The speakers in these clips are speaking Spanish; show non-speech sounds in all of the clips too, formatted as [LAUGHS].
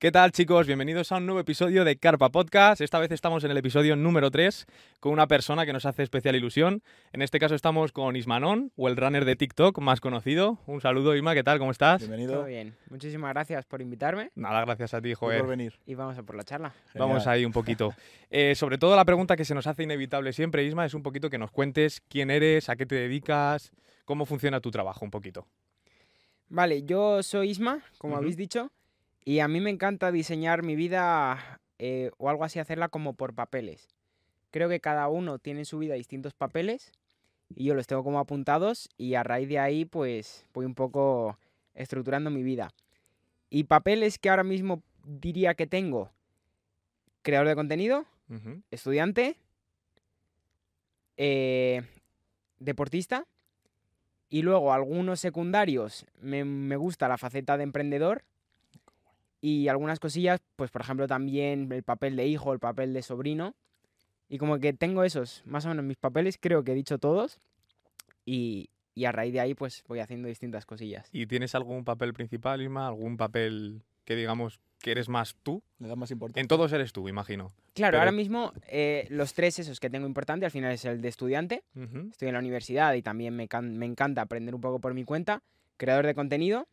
¿Qué tal chicos? Bienvenidos a un nuevo episodio de Carpa Podcast. Esta vez estamos en el episodio número 3 con una persona que nos hace especial ilusión. En este caso estamos con Ismanón, o el runner de TikTok más conocido. Un saludo Isma, ¿qué tal? ¿Cómo estás? Bienvenido. Todo bien. Muchísimas gracias por invitarme Nada, gracias a ti, joder. por venir. y vamos a por la charla. Vamos ahí un poquito. [LAUGHS] Eh, sobre todo la pregunta que se nos hace inevitable siempre, Isma, es un poquito que nos cuentes quién eres, a qué te dedicas, cómo funciona tu trabajo un poquito. Vale, yo soy Isma, como habéis dicho, y a mí me encanta diseñar mi vida eh, o algo así, hacerla como por papeles. Creo que cada uno tiene en su vida distintos papeles y yo los tengo como apuntados y a raíz de ahí pues voy un poco estructurando mi vida. Y papeles que ahora mismo diría que tengo, creador de contenido, estudiante, eh, deportista y luego algunos secundarios me, me gusta la faceta de emprendedor y algunas cosillas, pues por ejemplo también el papel de hijo, el papel de sobrino y como que tengo esos, más o menos mis papeles, creo que he dicho todos y, y a raíz de ahí pues voy haciendo distintas cosillas. ¿Y tienes algún papel principal, Isma? ¿Algún papel que digamos que eres más tú? Le das más importancia. En todos eres tú, imagino. Claro, Pero- ahora mismo eh, los tres esos que tengo importante al final es el de estudiante, estoy en la universidad y también me, can- me encanta aprender un poco por mi cuenta. Creador de contenido,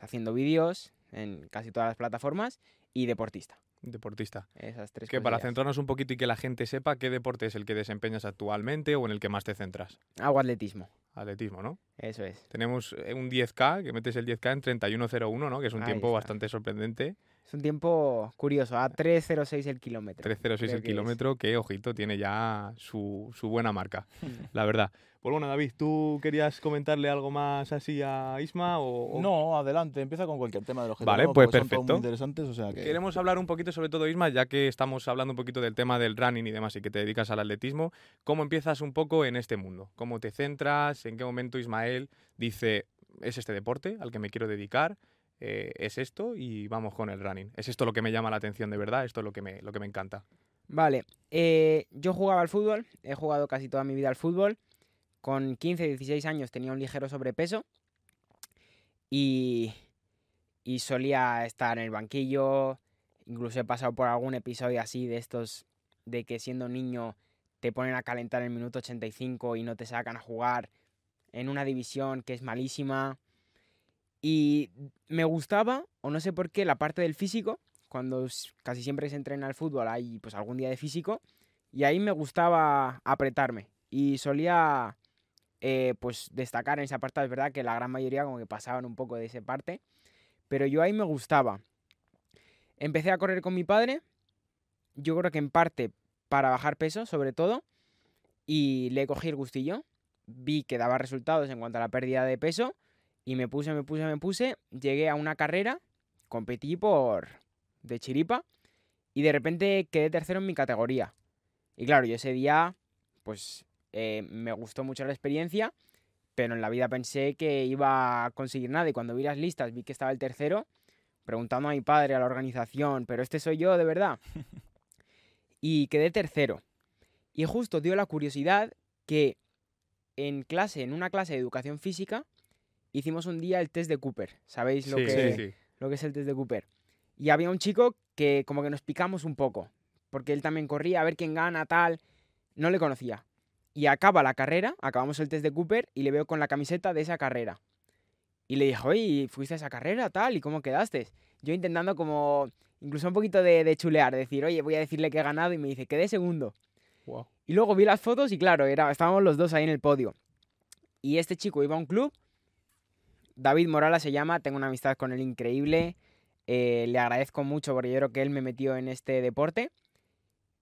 haciendo vídeos en casi todas las plataformas. Y deportista. Deportista. Esas tres Que para centrarnos un poquito y que la gente sepa qué deporte es el que desempeñas actualmente o en el que más te centras. Hago atletismo, Atletismo, ¿no? eso es. Tenemos eh, un 10K, que metes el 10K en 31.01, ¿no? Que es un Ahí tiempo está. bastante sorprendente. Es un tiempo curioso, a 3.06 el kilómetro. 3.06 creo el que es. kilómetro, que, ojito, tiene ya su, su buena marca, [LAUGHS] la verdad. Pues bueno, David, ¿tú querías comentarle algo más así a Isma? O, o- No, adelante, empieza con cualquier tema de los que Vale, tenemos, pues son perfecto. muy interesantes, o sea que... Queremos hablar un poquito sobre todo, Isma, ya que estamos hablando un poquito del tema del running y demás y que te dedicas al atletismo. ¿Cómo empiezas un poco en este mundo? ¿Cómo te centras? ¿En qué momento Ismael dice, es este deporte al que me quiero dedicar? Eh, es esto y vamos con el running. Es esto lo que me llama la atención de verdad, esto es lo que me, lo que me encanta. Vale, eh, yo jugaba al fútbol, he jugado casi toda mi vida al fútbol. Con 15, 16 años tenía un ligero sobrepeso y, y solía estar en el banquillo. Incluso he pasado por algún episodio así de estos de que siendo niño te ponen a calentar en el minuto 85 y no te sacan a jugar en una división que es malísima. Y me gustaba, o no sé por qué, la parte del físico, cuando casi siempre se entrena al fútbol hay pues algún día de físico y ahí me gustaba apretarme y solía eh, pues destacar en esa parte, es verdad que la gran mayoría como que pasaban un poco de esa parte, pero yo ahí me gustaba. Empecé a correr con mi padre, yo creo que en parte para bajar peso sobre todo y le cogí el gustillo, vi que daba resultados en cuanto a la pérdida de peso y me puse, me puse, me puse, llegué a una carrera, competí por de chiripa y de repente quedé tercero en mi categoría. Y claro, yo ese día, pues eh, me gustó mucho la experiencia, pero en la vida pensé que iba a conseguir nada y cuando vi las listas vi que estaba el tercero, preguntando a mi padre, a la organización, pero este soy yo de verdad. [LAUGHS] y quedé tercero. Y justo dio la curiosidad que en clase, en una clase de educación física, hicimos un día el test de Cooper. ¿Sabéis lo sí, que, sí, sí. lo que es el test de Cooper. Y había un chico que como que nos picamos un poco, porque él también corría a ver quién gana, tal. No le conocía. Y acaba la carrera, acabamos el test de Cooper y le veo con la camiseta de esa carrera. Y le dije, oye, ¿fuiste a esa carrera, tal? ¿Y cómo quedaste? Yo intentando como, incluso un poquito de, de chulear, decir, oye, voy a decirle que he ganado y me dice, quedé segundo. Y luego vi las fotos y claro, era, estábamos los dos ahí en el podio. Y este chico iba a un club, David Morala se llama, tengo una amistad con él increíble, eh, le agradezco mucho porque yo creo que él me metió en este deporte.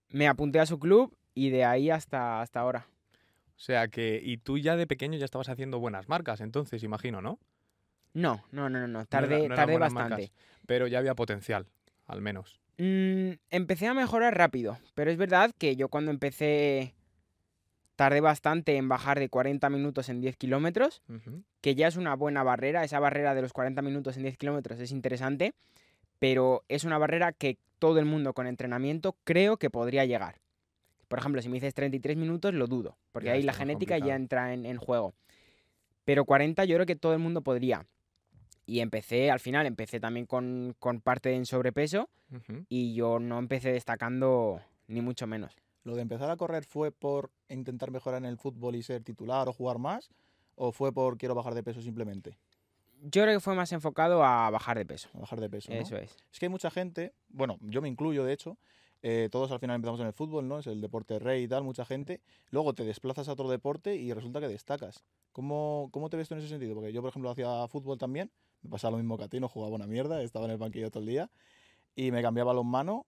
Me apunté a su club y de ahí hasta, hasta ahora. O sea que, y tú ya de pequeño ya estabas haciendo buenas marcas, entonces, imagino, ¿no? No, no, no, no, no. No era- Tardé, no tardé bastante. marcas, pero ya había potencial, al menos. Mm, empecé a mejorar rápido, pero es verdad que yo cuando empecé tardé bastante en bajar de 40 minutos en 10 kilómetros, que ya es una buena barrera. Esa barrera de los 40 minutos en 10 kilómetros es interesante, pero es una barrera que todo el mundo con entrenamiento creo que podría llegar. Por ejemplo, si me dices 33 minutos, lo dudo, porque Ya ahí la genética ya entra en, en juego. Pero 40 yo creo que todo el mundo podría. Y empecé, al final, empecé también con, con parte en sobrepeso y yo no empecé destacando ni mucho menos. ¿Lo de empezar a correr fue por intentar mejorar en el fútbol y ser titular o jugar más? ¿O fue por quiero bajar de peso simplemente? Yo creo que fue más enfocado a bajar de peso. A bajar de peso, ¿no? Eso es. Es que hay mucha gente, bueno, yo me incluyo de hecho, eh, todos al final empezamos en el fútbol, ¿no? Es el deporte rey y tal, mucha gente. Luego te desplazas a otro deporte y resulta que destacas. ¿Cómo, cómo te ves tú en ese sentido? Porque yo, por ejemplo, hacía fútbol también, me pasaba lo mismo que a ti, no jugaba una mierda, estaba en el banquillo todo el día y me cambiaba a balonmano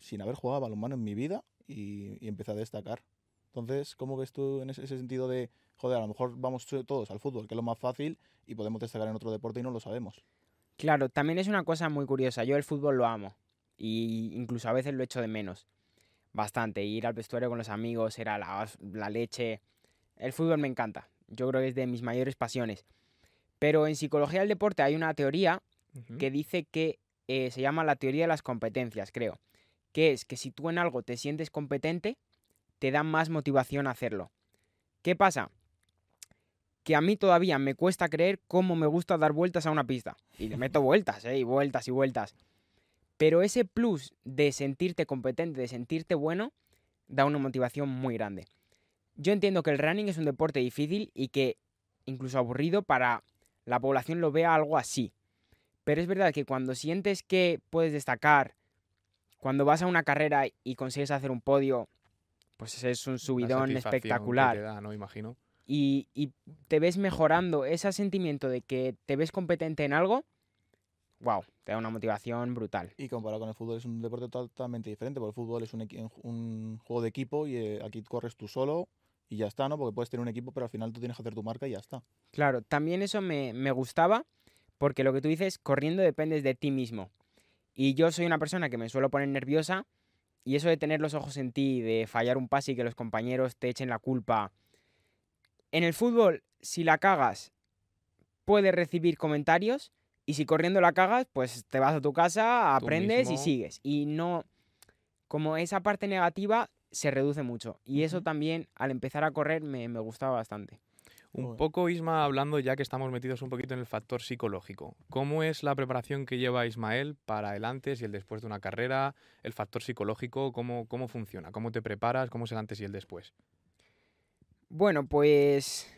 sin haber jugado a balonmano en mi vida y, y empecé a destacar. Entonces, ¿cómo ves tú en ese, ese sentido de, joder, a lo mejor vamos todos al fútbol, que es lo más fácil, y podemos destacar en otro deporte y no lo sabemos? Claro, también es una cosa muy curiosa. Yo el fútbol lo amo. Y incluso a veces lo echo de menos. Bastante. Ir al vestuario con los amigos era la, la leche. El fútbol me encanta. Yo creo que es de mis mayores pasiones. Pero en psicología del deporte hay una teoría que dice que eh, se llama la teoría de las competencias, creo. Que es que si tú en algo te sientes competente, te da más motivación a hacerlo. ¿Qué pasa? Que a mí todavía me cuesta creer cómo me gusta dar vueltas a una pista. Y le meto vueltas, ¿eh? Y vueltas y vueltas. Pero ese plus de sentirte competente, de sentirte bueno, da una motivación muy grande. Yo entiendo que el running es un deporte difícil y que incluso aburrido para la población lo vea algo así. Pero es verdad que cuando sientes que puedes destacar, cuando vas a una carrera y consigues hacer un podio, pues es un subidón que espectacular. te da, ¿no? Imagino. Y, y te ves mejorando, ese sentimiento de que te ves competente en algo, wow, te da una motivación brutal. Y comparado con el fútbol es un deporte totalmente diferente, porque el fútbol es un, juego de equipo y eh, aquí corres tú solo y ya está, ¿no? Porque puedes tener un equipo, pero al final tú tienes que hacer tu marca y ya está. Claro, también eso me, me gustaba, porque lo que tú dices, corriendo dependes de ti mismo. Y yo soy una persona que me suelo poner nerviosa, y eso de tener los ojos en ti, de fallar un pase y que los compañeros te echen la culpa. En el fútbol, si la cagas, puedes recibir comentarios, y si corriendo la cagas, pues te vas a tu casa, aprendes y sigues. Y no, como esa parte negativa se reduce mucho. Y eso también, al empezar a correr, me, me gustaba bastante. Un Joder. poco, Isma, hablando ya que estamos metidos un poquito en el factor psicológico. ¿Cómo es la preparación que lleva Ismael para el antes y el después de una carrera? El factor psicológico, ¿cómo, cómo funciona? ¿Cómo te preparas? ¿Cómo es el antes y el después? Bueno, pues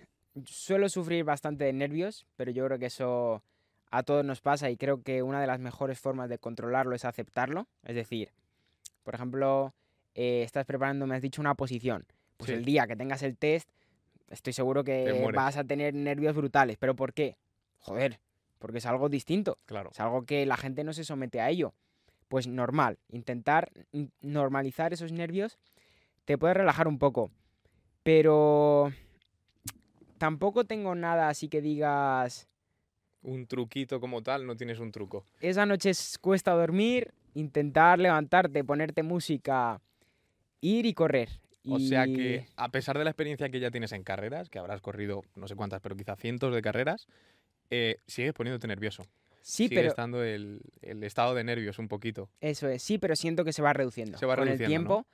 suelo sufrir bastante de nervios, pero yo creo que eso a todos nos pasa y creo que una de las mejores formas de controlarlo es aceptarlo. Es decir, por ejemplo, eh, estás preparando, me has dicho una posición. Pues Sí. el día que tengas el test, estoy seguro que vas a tener nervios brutales. ¿Pero por qué? Joder, porque es algo distinto. Claro. Es algo que la gente no se somete a ello. Pues normal, intentar normalizar esos nervios te puede relajar un poco. Pero tampoco tengo nada así que digas, Un truquito como tal, no tienes un truco. esa noche es- cuesta dormir, intentar levantarte, ponerte música, ir y correr. O sea que, a pesar de la experiencia que ya tienes en carreras, que habrás corrido no sé cuántas, pero quizá cientos de carreras, eh, sigues poniéndote nervioso. sí, Sigue pero estando el, el estado de nervios un poquito. eso es, sí, pero siento que se va reduciendo. Se va Con reduciendo, el ¿no? tiempo,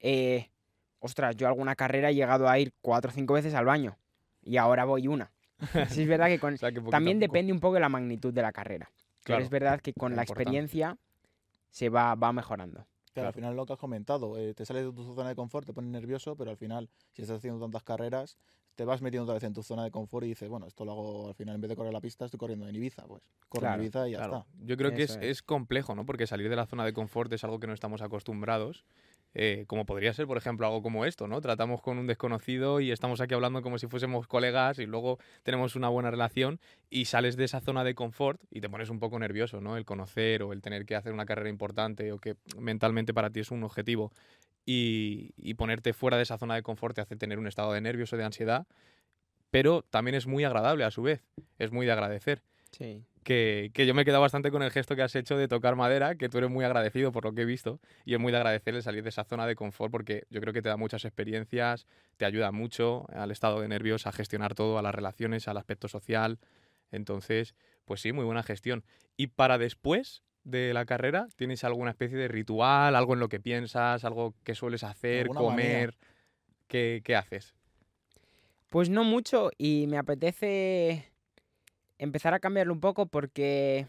eh, ostras, yo alguna carrera he llegado a ir cuatro o cinco veces al baño y ahora voy una. [LAUGHS] Sí, es verdad que con, O sea que poquito a También depende un poco de la magnitud de la carrera. Pero es verdad que con la importante. experiencia se va, va mejorando. Claro, Claro. al final lo que has comentado, eh, te sales de tu zona de confort, te pones nervioso, pero al final, si estás haciendo tantas carreras, te vas metiendo otra vez en tu zona de confort y dices, bueno, esto lo hago al final, en vez de correr la pista, estoy corriendo en Ibiza, pues corro Claro, en Ibiza y ya Claro, está. yo creo que es, es. es complejo, ¿no? Porque salir de la zona de confort es algo que no estamos acostumbrados. Eh, como podría ser, por ejemplo, algo como esto, ¿no? Tratamos con un desconocido y estamos aquí hablando como si fuésemos colegas y luego tenemos una buena relación y sales de esa zona de confort y te pones un poco nervioso, ¿no? El conocer o el tener que hacer una carrera importante o que mentalmente para ti es un objetivo y, y ponerte fuera de esa zona de confort te hace tener un estado de nervios o de ansiedad, pero también es muy agradable a su vez, es muy de agradecer Sí. Que, que yo me he quedado bastante con el gesto que has hecho de tocar madera, que tú eres muy agradecido por lo que he visto, y es muy de agradecer el salir de esa zona de confort porque yo creo que te da muchas experiencias, te ayuda mucho al estado de nervios, a gestionar todo, a las relaciones, al aspecto social. Entonces, pues sí, muy buena gestión. Y para después de la carrera, ¿tienes alguna especie de ritual, algo en lo que piensas, algo que sueles hacer, comer? ¿Qué, qué haces? Pues no mucho y me apetece empezar a cambiarlo un poco porque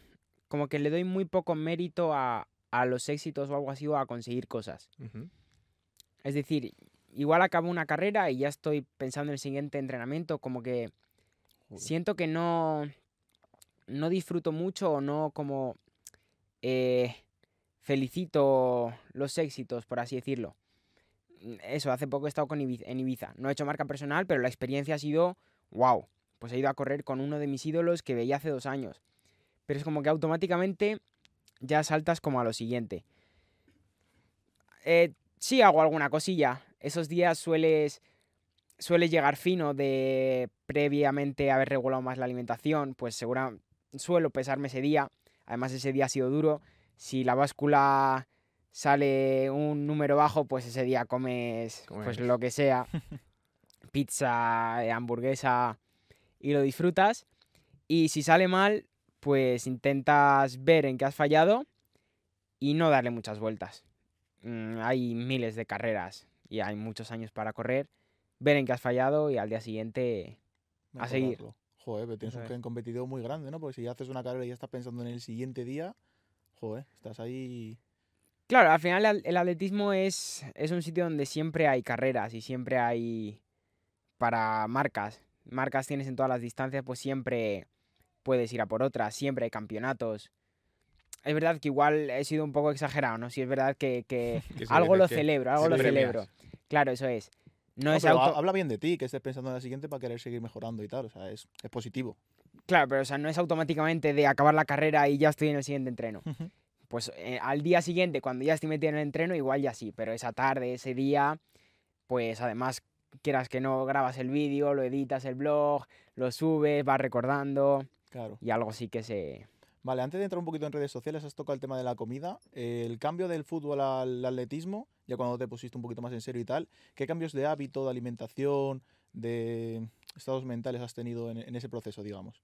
como que le doy muy poco mérito a, a los éxitos o algo así o a conseguir cosas. Es decir, igual acabo una carrera y ya estoy pensando en el siguiente entrenamiento, como que Joder. siento que no, no disfruto mucho o no como eh, felicito los éxitos, por así decirlo. Eso, hace poco he estado con Ibi- en Ibiza. No he hecho marca personal, pero la experiencia ha sido wow. Pues he ido a correr con uno de mis ídolos que veía hace dos años. Pero es como que automáticamente ya saltas como a lo siguiente. Eh, sí hago alguna cosilla. Esos días sueles, sueles llegar fino de previamente haber regulado más la alimentación. Pues segura, suelo pesarme ese día. Además ese día ha sido duro. Si la báscula sale un número bajo, pues ese día comes, pues Comes. lo que sea. [LAUGHS] Pizza, hamburguesa y lo disfrutas. Y si sale mal, pues intentas ver en qué has fallado y no darle muchas vueltas. Mm, hay miles de carreras y hay muchos años para correr. Ver en qué has fallado y al día siguiente a seguir. Joder, pero tienes un competitivo muy grande, ¿no? Porque si ya haces una carrera y ya estás pensando en el siguiente día, joder, estás ahí. Claro, al final el- el atletismo es, es un sitio donde siempre hay carreras y siempre hay para marcas. Marcas tienes en todas las distancias, pues siempre puedes ir a por otras, siempre hay campeonatos. Es verdad que igual he sido un poco exagerado, ¿no? Si es verdad que, que [LAUGHS] algo lo que- celebro, algo lo celebro. Claro, eso es. No, No, es auto... habla bien de ti, que estés pensando en la siguiente para querer seguir mejorando y tal. O sea, es, es positivo. Claro, pero o sea, no es automáticamente de acabar la carrera y ya estoy en el siguiente entreno. Pues eh, al día siguiente, cuando ya estoy metido en el entreno, igual ya sí, pero esa tarde, ese día, pues además, quieras que no, grabas el vídeo, lo editas el blog, lo subes, vas recordando Claro. y algo sí que se... Vale, antes de entrar un poquito en redes sociales, has tocado el tema de la comida. El cambio del fútbol al atletismo, ya cuando te pusiste un poquito más en serio y tal, ¿qué cambios de hábito, de alimentación, de estados mentales has tenido en, en ese proceso, digamos?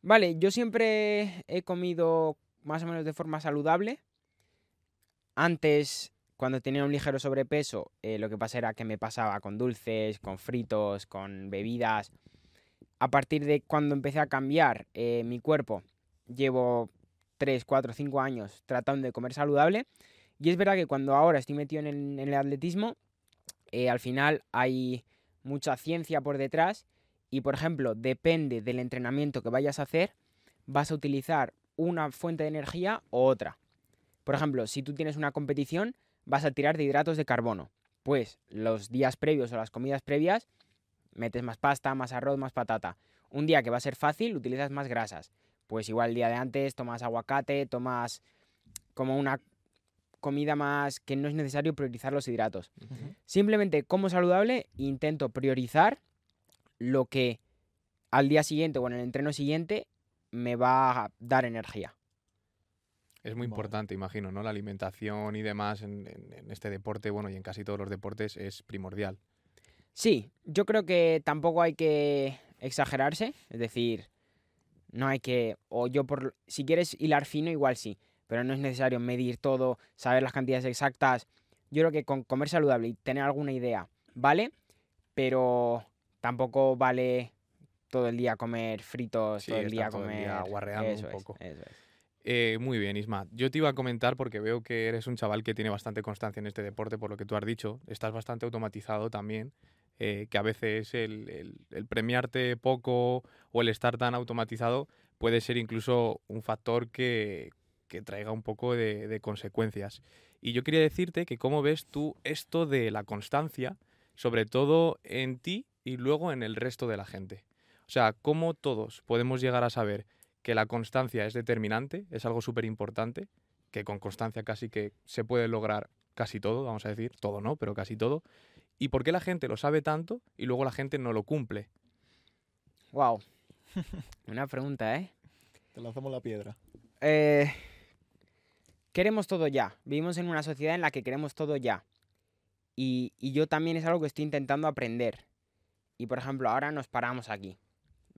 Vale, yo siempre he comido más o menos de forma saludable. Antes, cuando tenía un ligero sobrepeso, eh, lo que pasa era que me pasaba con dulces, con fritos, con bebidas. A partir de cuando empecé a cambiar eh, mi cuerpo, llevo 3, 4, 5 años tratando de comer saludable. Y es verdad que cuando ahora estoy metido en el, atletismo, eh, al final hay mucha ciencia por detrás y, por ejemplo, depende del entrenamiento que vayas a hacer, vas a utilizar una fuente de energía u otra. Por ejemplo, si tú tienes una competición, vas a tirar de hidratos de carbono. Pues los días previos o las comidas previas, metes más pasta, más arroz, más patata. Un día que va a ser fácil, utilizas más grasas. Pues igual el día de antes tomas aguacate, tomas como una comida más que no es necesario priorizar los hidratos. Simplemente como saludable intento priorizar lo que al día siguiente o en el entreno siguiente me va a dar energía. Es muy importante, imagino, ¿no? La alimentación y demás en, en- en este deporte, bueno, y en casi todos los deportes es primordial. Sí, yo creo que tampoco hay que exagerarse, es decir, no hay que, o yo por, si quieres hilar fino igual sí, pero no es necesario medir todo, saber las cantidades exactas. Yo creo que con comer saludable y tener alguna idea, ¿vale? Pero tampoco vale todo el día comer fritos, Sí, todo el día todo el comer... día guarreando un es, poco. eso es. Eh, muy bien, Isma. Yo te iba a comentar porque veo que eres un chaval que tiene bastante constancia en este deporte, por lo que tú has dicho. Estás bastante automatizado también, eh, que a veces el, el- el premiarte poco o el estar tan automatizado puede ser incluso un factor que, que traiga un poco de, de consecuencias. Y yo quería decirte que cómo ves tú esto de la constancia, sobre todo en ti y luego en el resto de la gente. O sea, cómo todos podemos llegar a saber que la constancia es determinante, es algo súper importante, que con constancia casi que se puede lograr casi todo, vamos a decir, todo no, pero casi todo. ¿Y por qué la gente lo sabe tanto y luego la gente no lo cumple? Wow. Una [LAUGHS] pregunta, ¿eh? Te lanzamos la piedra. Eh, queremos todo ya. Vivimos en una sociedad en la que queremos todo ya. Y, y yo también es algo que estoy intentando aprender. Y por ejemplo, ahora nos paramos aquí.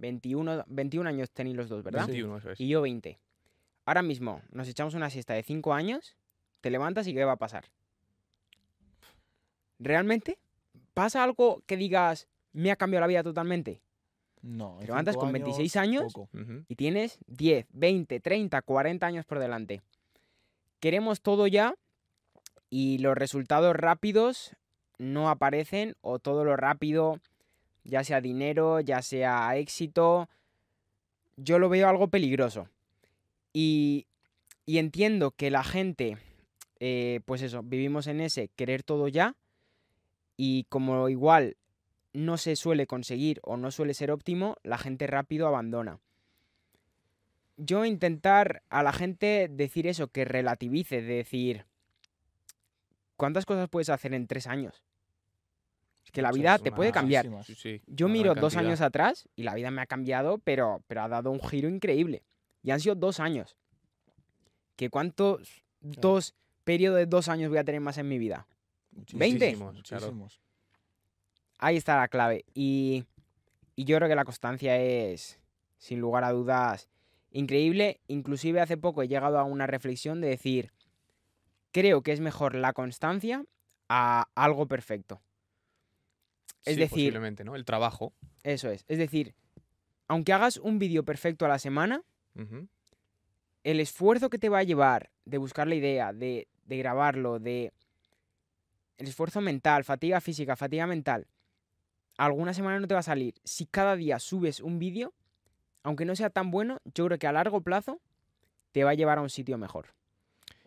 21, 21 años tenéis los dos, ¿verdad? 21, eso es. Y yo 20. Ahora mismo nos echamos una siesta de 5 años, te levantas y ¿qué va a pasar? ¿Realmente? ¿Pasa algo que digas, me ha cambiado la vida totalmente? No, Te levantas con 26 años. Ujú. y tienes 10, 20, 30, 40 años por delante. Queremos todo ya y los resultados rápidos no aparecen o todo lo rápido, ya sea dinero, ya sea éxito, yo lo veo algo peligroso. Y, y entiendo que la gente, eh, pues eso, vivimos en ese querer todo ya y como igual no se suele conseguir o no suele ser óptimo, la gente rápido abandona. Yo intentar a la gente decir eso, que relativice, de decir, ¿cuántas cosas puedes hacer en tres años? Es que la vida te puede cambiar. Muchísimas. Sí, sí, Yo miro dos cantidad. años atrás y la vida me ha cambiado, pero, pero ha dado un giro increíble. Y han sido dos años. ¿Que cuántos dos periodos de dos años voy a tener más en mi vida? Muchísimos, 20. Muchísimos, claro. muchísimos. Ahí está la clave. Y, y yo creo que la constancia es, sin lugar a dudas, increíble. Inclusive hace poco he llegado a una reflexión de decir, creo que es mejor la constancia a algo perfecto. Es Sí, decir, posiblemente, ¿no? El trabajo. eso es. Es decir, aunque hagas un vídeo perfecto a la semana, el esfuerzo que te va a llevar de buscar la idea, de, de grabarlo, de... El esfuerzo mental, fatiga física, fatiga mental. Alguna semana no te va a salir. Si cada día subes un vídeo, aunque no sea tan bueno, yo creo que a largo plazo te va a llevar a un sitio mejor.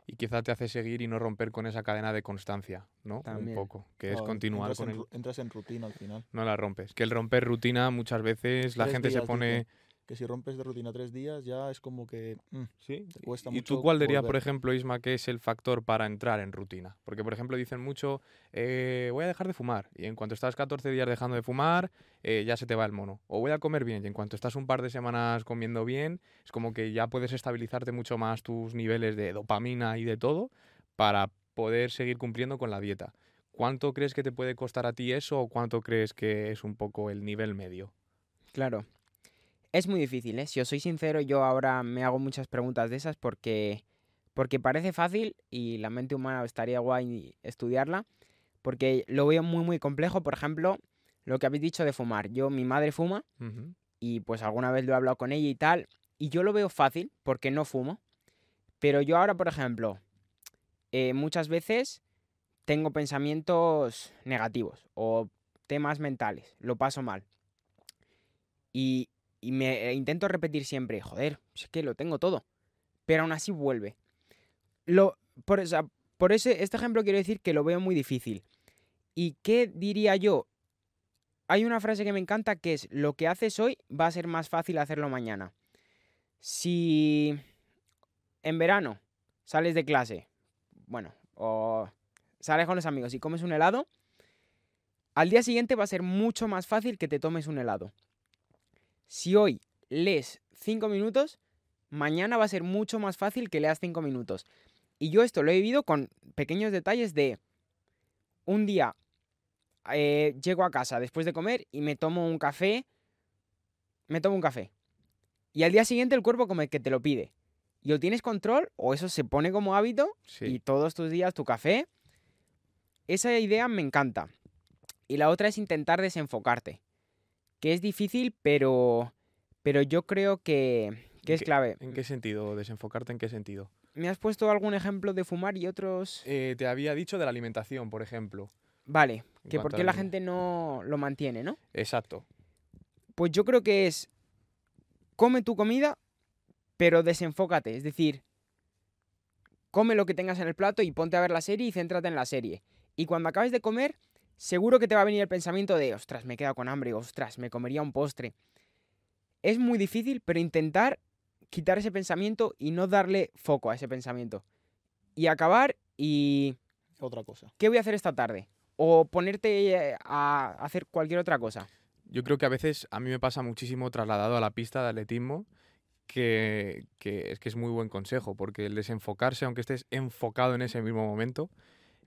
Y quizá te hace seguir y no romper con esa cadena de constancia, ¿no? También. Un poco. Que es continuar entras con en el... ru- Entras en rutina al final. No la rompes. Que el romper rutina muchas veces la Tres gente se pone... Que si rompes de rutina tres días ya es como que... mm, Sí. te cuesta ¿Y mucho tú cuál dirías, por ejemplo, Isma, que es el factor para entrar en rutina? Porque, por ejemplo, dicen mucho, eh, voy a dejar de fumar. Y en cuanto estás 14 días dejando de fumar, eh, ya se te va el mono. O voy a comer bien. Y en cuanto estás un par de semanas comiendo bien, es como que ya puedes estabilizarte mucho más tus niveles de dopamina y de todo para poder seguir cumpliendo con la dieta. ¿Cuánto crees que te puede costar a ti eso o cuánto crees que es un poco el nivel medio? Claro. Es muy difícil, ¿eh? Si os soy sincero, yo ahora me hago muchas preguntas de esas porque, porque parece fácil y la mente humana estaría guay estudiarla, porque lo veo muy, muy complejo. Por ejemplo, lo que habéis dicho de fumar. Yo, mi madre fuma y pues alguna vez lo he hablado con ella y tal, y yo lo veo fácil porque no fumo. Pero yo ahora, por ejemplo, eh, muchas veces tengo pensamientos negativos o temas mentales, lo paso mal. Y, y me eh, intento repetir siempre, joder, es que lo tengo todo. Pero aún así vuelve. Lo, por, o por ese, este ejemplo quiero decir que lo veo muy difícil. ¿Y qué diría yo? Hay una frase que me encanta que es, lo que haces hoy va a ser más fácil hacerlo mañana. Si en verano sales de clase, bueno, o sales con los amigos y comes un helado, al día siguiente va a ser mucho más fácil que te tomes un helado. Si hoy lees 5 minutos, mañana va a ser mucho más fácil que leas 5 minutos. Y yo esto lo he vivido con pequeños detalles de un día eh, llego a casa después de comer y me tomo un café, me tomo un café. Y al día siguiente el cuerpo como que te lo pide. Y o tienes control o eso se pone como hábito Sí. y todos tus días tu café. Esa idea me encanta. Y la otra es intentar desenfocarte. Que es difícil, pero, pero yo creo que, que es ¿Qué- clave. ¿En qué sentido? ¿Desenfocarte en qué sentido? ¿Me has puesto algún ejemplo de fumar y otros? Eh, te había dicho de la alimentación, por ejemplo. Vale, que por qué la gente no lo mantiene, ¿no? Exacto. Pues yo creo que es come tu comida, pero desenfócate. Es decir, come lo que tengas en el plato y ponte a ver la serie y céntrate en la serie. Y cuando acabes de comer, seguro que te va a venir el pensamiento de, ostras, me he quedado con hambre, ostras, me comería un postre. Es muy difícil, pero intentar quitar ese pensamiento y no darle foco a ese pensamiento. Y acabar y... Otra cosa. ¿Qué voy a hacer esta tarde? O ponerte eh, a hacer cualquier otra cosa. Yo creo que a veces a mí me pasa muchísimo trasladado a la pista de atletismo que, que es que es muy buen consejo, porque el desenfocarse, aunque estés enfocado en ese mismo momento,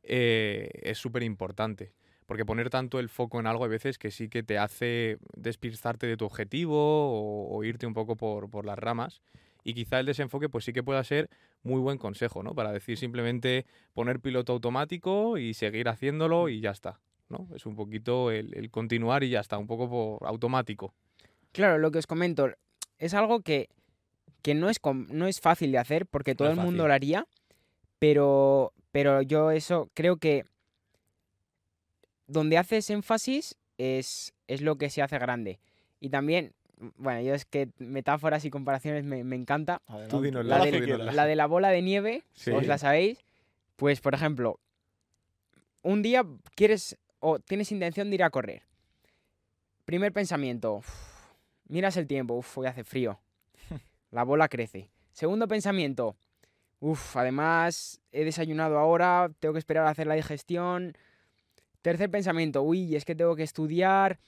eh, es súper importante. Porque poner tanto el foco en algo a veces que sí que te hace despistarte de tu objetivo o, o irte un poco por, por las ramas. Y quizá el desenfoque pues sí que pueda ser muy buen consejo, ¿no? Para decir simplemente poner piloto automático y seguir haciéndolo y ya está. ¿no? Es un poquito el, el continuar y ya está, un poco por automático. Claro, lo que os comento, es algo que, que no, es no es fácil de hacer porque todo el mundo lo haría, pero, pero yo eso creo que donde haces énfasis es, es lo que se hace grande. Y también, mm, bueno, yo es que metáforas y comparaciones me, me encanta. Dinosla, La de- tú. La de la bola de nieve, Sí. os la sabéis. Pues, por ejemplo, un día quieres o tienes intención de ir a correr. Primer pensamiento, "Uf, miras el tiempo, uff, hoy hace frío. [LAUGHS] La bola crece. Segundo pensamiento, uff, además he desayunado ahora, tengo que esperar a hacer la digestión. Tercer pensamiento, uy, es que tengo que estudiar.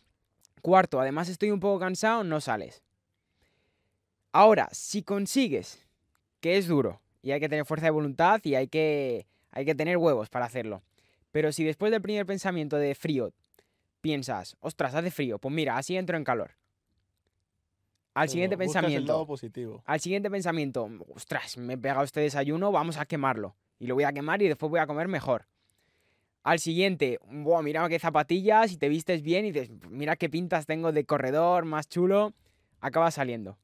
Cuarto, además estoy un poco cansado, no sales. Ahora, si consigues, que es duro, y hay que tener fuerza de voluntad y hay que, hay que tener huevos para hacerlo. Pero si después del primer pensamiento de frío piensas, ostras, hace frío, pues mira, así entro en calor. Al Pero siguiente el pensamiento, lado positivo. al siguiente pensamiento, ostras, me he pegado este desayuno, vamos a quemarlo. Y lo voy a quemar y después voy a comer mejor. Al siguiente, Buah, mira qué zapatillas y te vistes bien y dices, mira qué pintas tengo de corredor, más chulo. Acaba saliendo.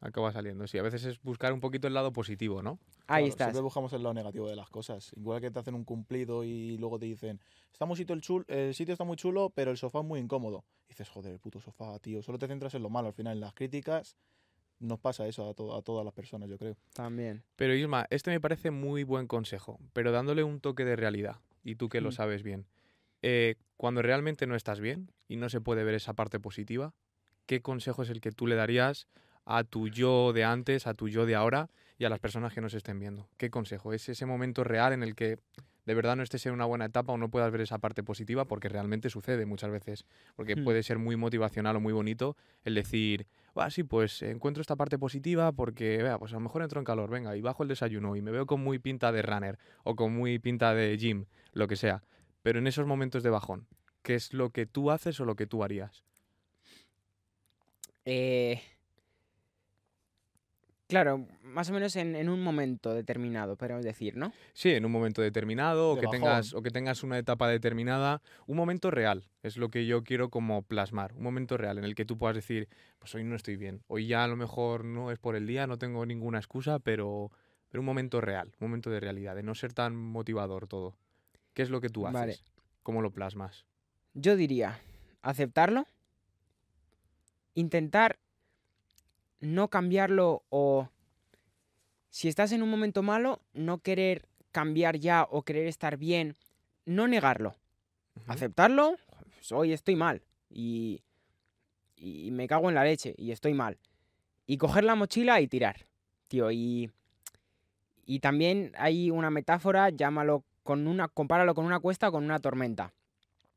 Acaba saliendo, sí. A veces es buscar un poquito el lado positivo, ¿no? Ahí Claro, estás. Siempre buscamos el lado negativo de las cosas. Igual que te hacen un cumplido y luego te dicen, está muy sitio el, chul- el sitio está muy chulo, pero el sofá es muy incómodo. Y dices, joder, el puto sofá, tío. Solo te centras en lo malo. Al final, en las críticas, nos pasa eso a, to- a todas las personas, yo creo. También. Pero Isma, este me parece muy buen consejo, pero dándole un toque de realidad, y tú que lo sabes bien. Eh, cuando realmente no estás bien y no se puede ver esa parte positiva, ¿qué consejo es el que tú le darías a tu yo de antes, a tu yo de ahora y a las personas que nos estén viendo? ¿Qué consejo? ¿Es ese momento real en el que de verdad no estés en una buena etapa o no puedas ver esa parte positiva? Porque realmente sucede muchas veces. Porque Hmm. puede ser muy motivacional o muy bonito el decir, ah, sí, pues encuentro esta parte positiva porque, vea, pues a lo mejor entro en calor, venga, y bajo el desayuno y me veo con muy pinta de runner o con muy pinta de gym, lo que sea. Pero en esos momentos de bajón, ¿qué es lo que tú haces o lo que tú harías? Eh, claro, más o menos en, en un momento determinado, podemos decir, ¿no? Sí, en un momento determinado o que, bajón. tengas, o que tengas una etapa determinada, un momento real, es lo que yo quiero como plasmar, un momento real en el que tú puedas decir, pues hoy no estoy bien, hoy ya a lo mejor no es por el día, no tengo ninguna excusa, pero, pero un momento real, un momento de realidad, de no ser tan motivador todo. ¿Qué es lo que tú haces? Vale. ¿Cómo lo plasmas? Yo diría, aceptarlo, intentar no cambiarlo o si estás en un momento malo, no querer cambiar ya o querer estar bien, no negarlo, aceptarlo, pues, hoy estoy mal y, y me cago en la leche y estoy mal. Y coger la mochila y tirar, tío. Y, y también hay una metáfora, llámalo con una, compáralo con una cuesta o con una tormenta.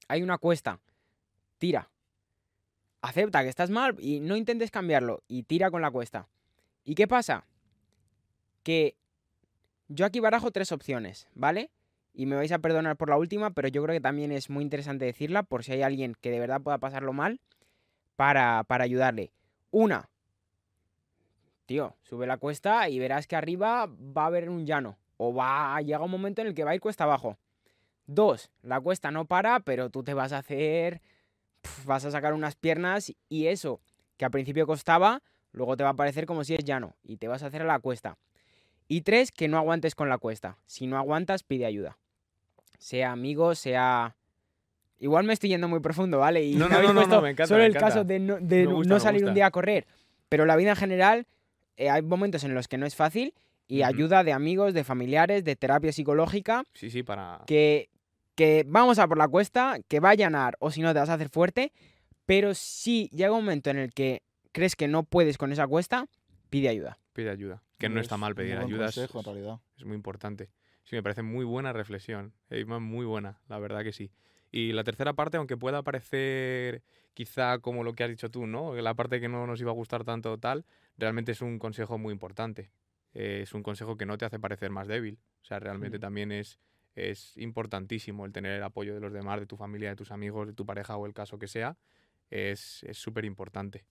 Hay una cuesta, tira. Acepta que estás mal y no intentes cambiarlo y tira con la cuesta. ¿Y qué pasa? Que yo aquí barajo tres opciones, ¿vale? Y me vais a perdonar por la última, pero yo creo que también es muy interesante decirla por si hay alguien que de verdad pueda pasarlo mal para, para ayudarle. Una, tío, sube la cuesta y verás que arriba va a haber un llano. O va a llegar un momento en el que va a ir cuesta abajo. Dos, la cuesta no para, pero tú te vas a hacer. Vas a sacar unas piernas y eso, que al principio costaba, luego te va a parecer como si es llano y te vas a hacer a la cuesta. Y tres, que no aguantes con la cuesta. Si no aguantas, pide ayuda. Sea amigo, sea. Igual me estoy yendo muy profundo, ¿vale? Y [LAUGHS] No, no, no, no, me encanta, solo me el encanta. caso de no, de gusta, salir un día a correr. Pero la vida en general, eh, hay momentos en los que no es fácil y ayuda de amigos, de familiares, de terapia psicológica Sí, sí, para... que, que vamos a por la cuesta, que va a allanar o si no te vas a hacer fuerte, pero si llega un momento en el que crees que no puedes con esa cuesta, pide ayuda. Pide ayuda. Que no Es está mal pedir ayuda. es- consejo, en realidad. Es muy importante. Sí, me parece muy buena reflexión. Muy buena, la verdad que sí. Y la tercera parte, aunque pueda parecer quizá como lo que has dicho tú, ¿no? La parte que no nos iba a gustar tanto o tal, realmente es un consejo muy importante. Eh, es un consejo que no te hace parecer más débil. O sea, realmente Mm. también es, es importantísimo el tener el apoyo de los demás, de tu familia, de tus amigos, de tu pareja o el caso que sea. Es es súper importante.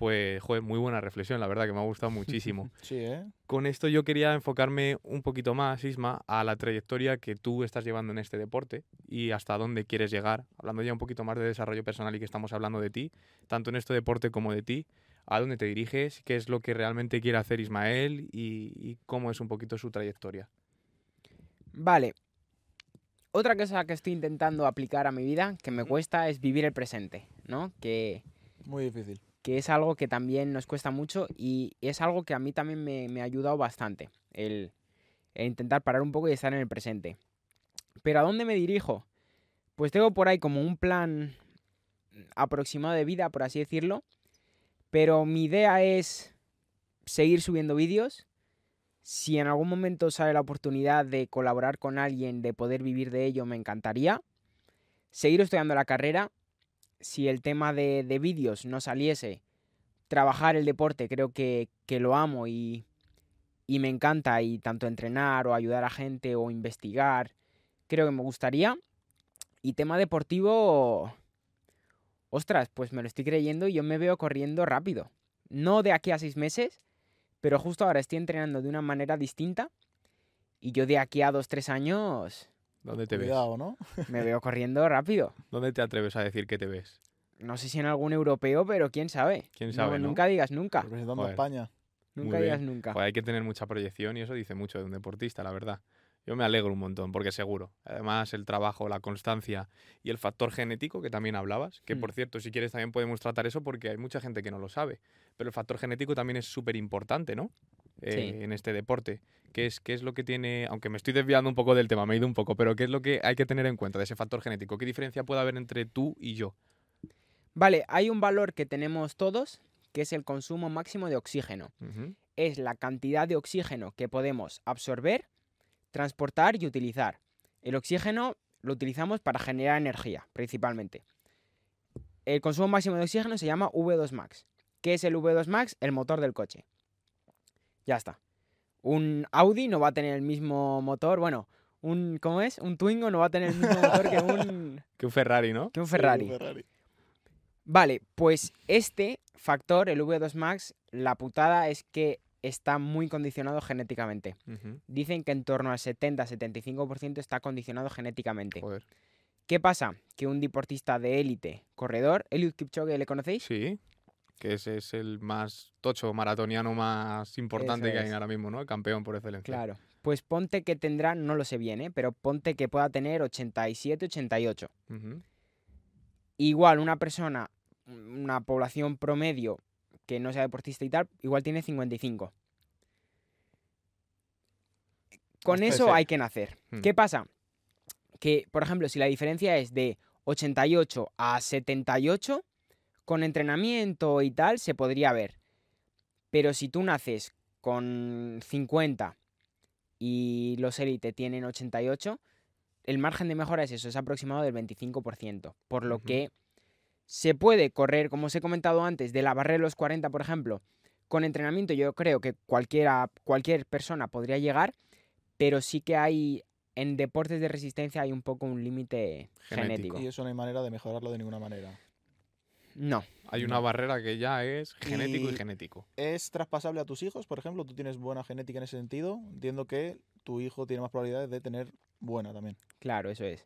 Pues, joder, muy buena reflexión, la verdad, que me ha gustado muchísimo. [LAUGHS] Sí, ¿eh? Con esto yo quería enfocarme un poquito más, Isma, a la trayectoria que tú estás llevando en este deporte y hasta dónde quieres llegar, hablando ya un poquito más de desarrollo personal y que estamos hablando de ti, tanto en este deporte como de ti, a dónde te diriges, qué es lo que realmente quiere hacer Ismael y, y cómo es un poquito su trayectoria. Vale. Otra cosa que estoy intentando aplicar a mi vida, que me cuesta, es vivir el presente, ¿no? Que, Muy difícil. que es algo que también nos cuesta mucho y es algo que a mí también me, me ha ayudado bastante, el, el intentar parar un poco y estar en el presente. Pero ¿a dónde me dirijo? Pues tengo por ahí como un plan aproximado de vida, por así decirlo, pero mi idea es seguir subiendo vídeos. Si en algún momento sale la oportunidad de colaborar con alguien, de poder vivir de ello, me encantaría. Seguir estudiando la carrera. Si el tema de, de vídeos no saliese, trabajar el deporte, creo que, que lo amo y, y me encanta. Y tanto entrenar o ayudar a gente o investigar, creo que me gustaría. Y tema deportivo, ostras, pues me lo estoy creyendo y yo me veo corriendo rápido. No de aquí a seis meses, pero justo ahora estoy entrenando de una manera distinta. Y yo de aquí a dos, tres años ¿Dónde te Cuidado, ¿no? me veo [LAUGHS] corriendo rápido. ves? ¿Dónde te atreves a decir que te ves? No sé si en algún europeo, pero quién sabe. ¿Quién sabe, no? Nunca digas nunca. Representando a. España. Nunca digas nunca. Joder, hay que tener mucha proyección y eso dice mucho de un deportista, la verdad. Yo me alegro un montón, porque seguro. Además, el trabajo, la constancia y el factor genético que también hablabas, que Mm. por cierto, si quieres también podemos tratar eso porque hay mucha gente que no lo sabe. Pero el factor genético también es súper importante, ¿no? Eh, Sí. En este deporte. ¿Qué es, ¿Qué es lo que tiene, aunque me estoy desviando un poco del tema, me he ido un poco, pero qué es lo que hay que tener en cuenta de ese factor genético? ¿Qué diferencia puede haber entre tú y yo? Vale, hay un valor que tenemos todos, que es el consumo máximo de oxígeno. Es la cantidad de oxígeno que podemos absorber, transportar y utilizar. El oxígeno lo utilizamos para generar energía, principalmente. El consumo máximo de oxígeno se llama V2 max. ¿Qué es el V2 max? El motor del coche. Ya está. Un Audi no va a tener el mismo motor, bueno, un ¿cómo es? Un Twingo no va a tener el mismo motor que un [LAUGHS] Que un Ferrari, ¿no? que un Ferrari. Sí, Ferrari. Vale, pues este factor, el V2 Max, la putada es que está muy condicionado genéticamente. Dicen que en torno al 70-75% está condicionado genéticamente. Joder. ¿Qué pasa? Que un deportista de élite, corredor, Eliud Kipchoge, ¿le conocéis? Sí, que ese es el más tocho maratoniano más importante Eso que hay es. ahora mismo, ¿no? El campeón por excelencia. Claro. Pues ponte que tendrá, no lo sé bien, ¿eh? pero ponte que pueda tener 87-88. Ujú. Igual una persona, una población promedio que no sea deportista y tal, igual tiene 55. Con Hasta eso hay que nacer. Hmm. ¿Qué pasa? Que, por ejemplo, si la diferencia es de 88 a 78, con entrenamiento y tal se podría ver. Pero si tú naces con 50 y los élite tienen 88, el margen de mejora es eso, es aproximado del 25%. Por lo que se puede correr, como os he comentado antes, de la barrera de los 40, por ejemplo, con entrenamiento yo creo que cualquiera, cualquier persona podría llegar, pero sí que hay, en deportes de resistencia hay un poco un límite Genético. genético. Y eso no hay manera de mejorarlo de ninguna manera. No, Hay una barrera que ya es genético y, Y- genético. ¿Es traspasable a tus hijos, por ejemplo? ¿Tú tienes buena genética en ese sentido? Entiendo que tu hijo tiene más probabilidades de tener buena también. claro, eso es.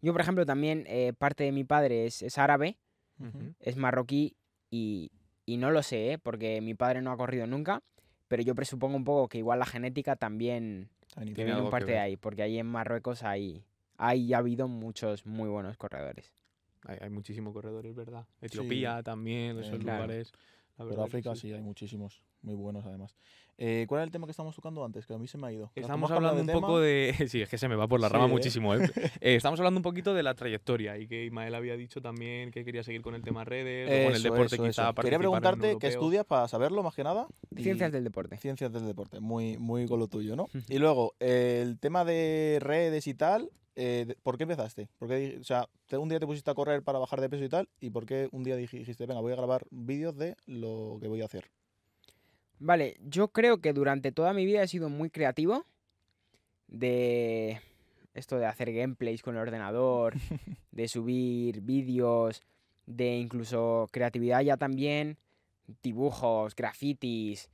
Yo, por ejemplo, también eh, parte de mi padre es, es árabe, Es marroquí y, y no lo sé, ¿eh? porque mi padre no ha corrido nunca, pero yo presupongo un poco que igual la genética también Tiene un parte de ahí, porque ahí en Marruecos hay, hay ha habido muchos muy buenos corredores. Hay, hay muchísimos corredores, ¿verdad? Etiopía también, esos eh, claro. lugares. La verdad que África sí. hay muchísimos, muy buenos además. Eh, ¿Cuál era el tema que estábamos tocando antes? Que a mí se me ha ido. Estamos hablando un poco de... [LAUGHS] Sí, es que se me va por la Sí, rama ¿eh? muchísimo. ¿eh? [LAUGHS] Eh, estamos hablando un poquito de la trayectoria y que Ismael había dicho también que quería seguir con el tema redes o con el deporte eso, quizá eso. Quería preguntarte qué estudias para saberlo más que nada. y- Ciencias del deporte. Ciencias del deporte, muy, muy con lo tuyo, ¿no? Y luego, eh, el tema de redes y tal, eh, ¿por qué empezaste? ¿Por qué o sea, un día te pusiste a correr para bajar de peso y tal, ¿y por qué un día dij- dijiste, venga, voy a grabar vídeos de lo que voy a hacer? Vale, yo creo que durante toda mi vida he sido muy creativo de esto de hacer gameplays con el ordenador, [LAUGHS] de subir vídeos, de incluso creatividad ya también, dibujos, grafitis,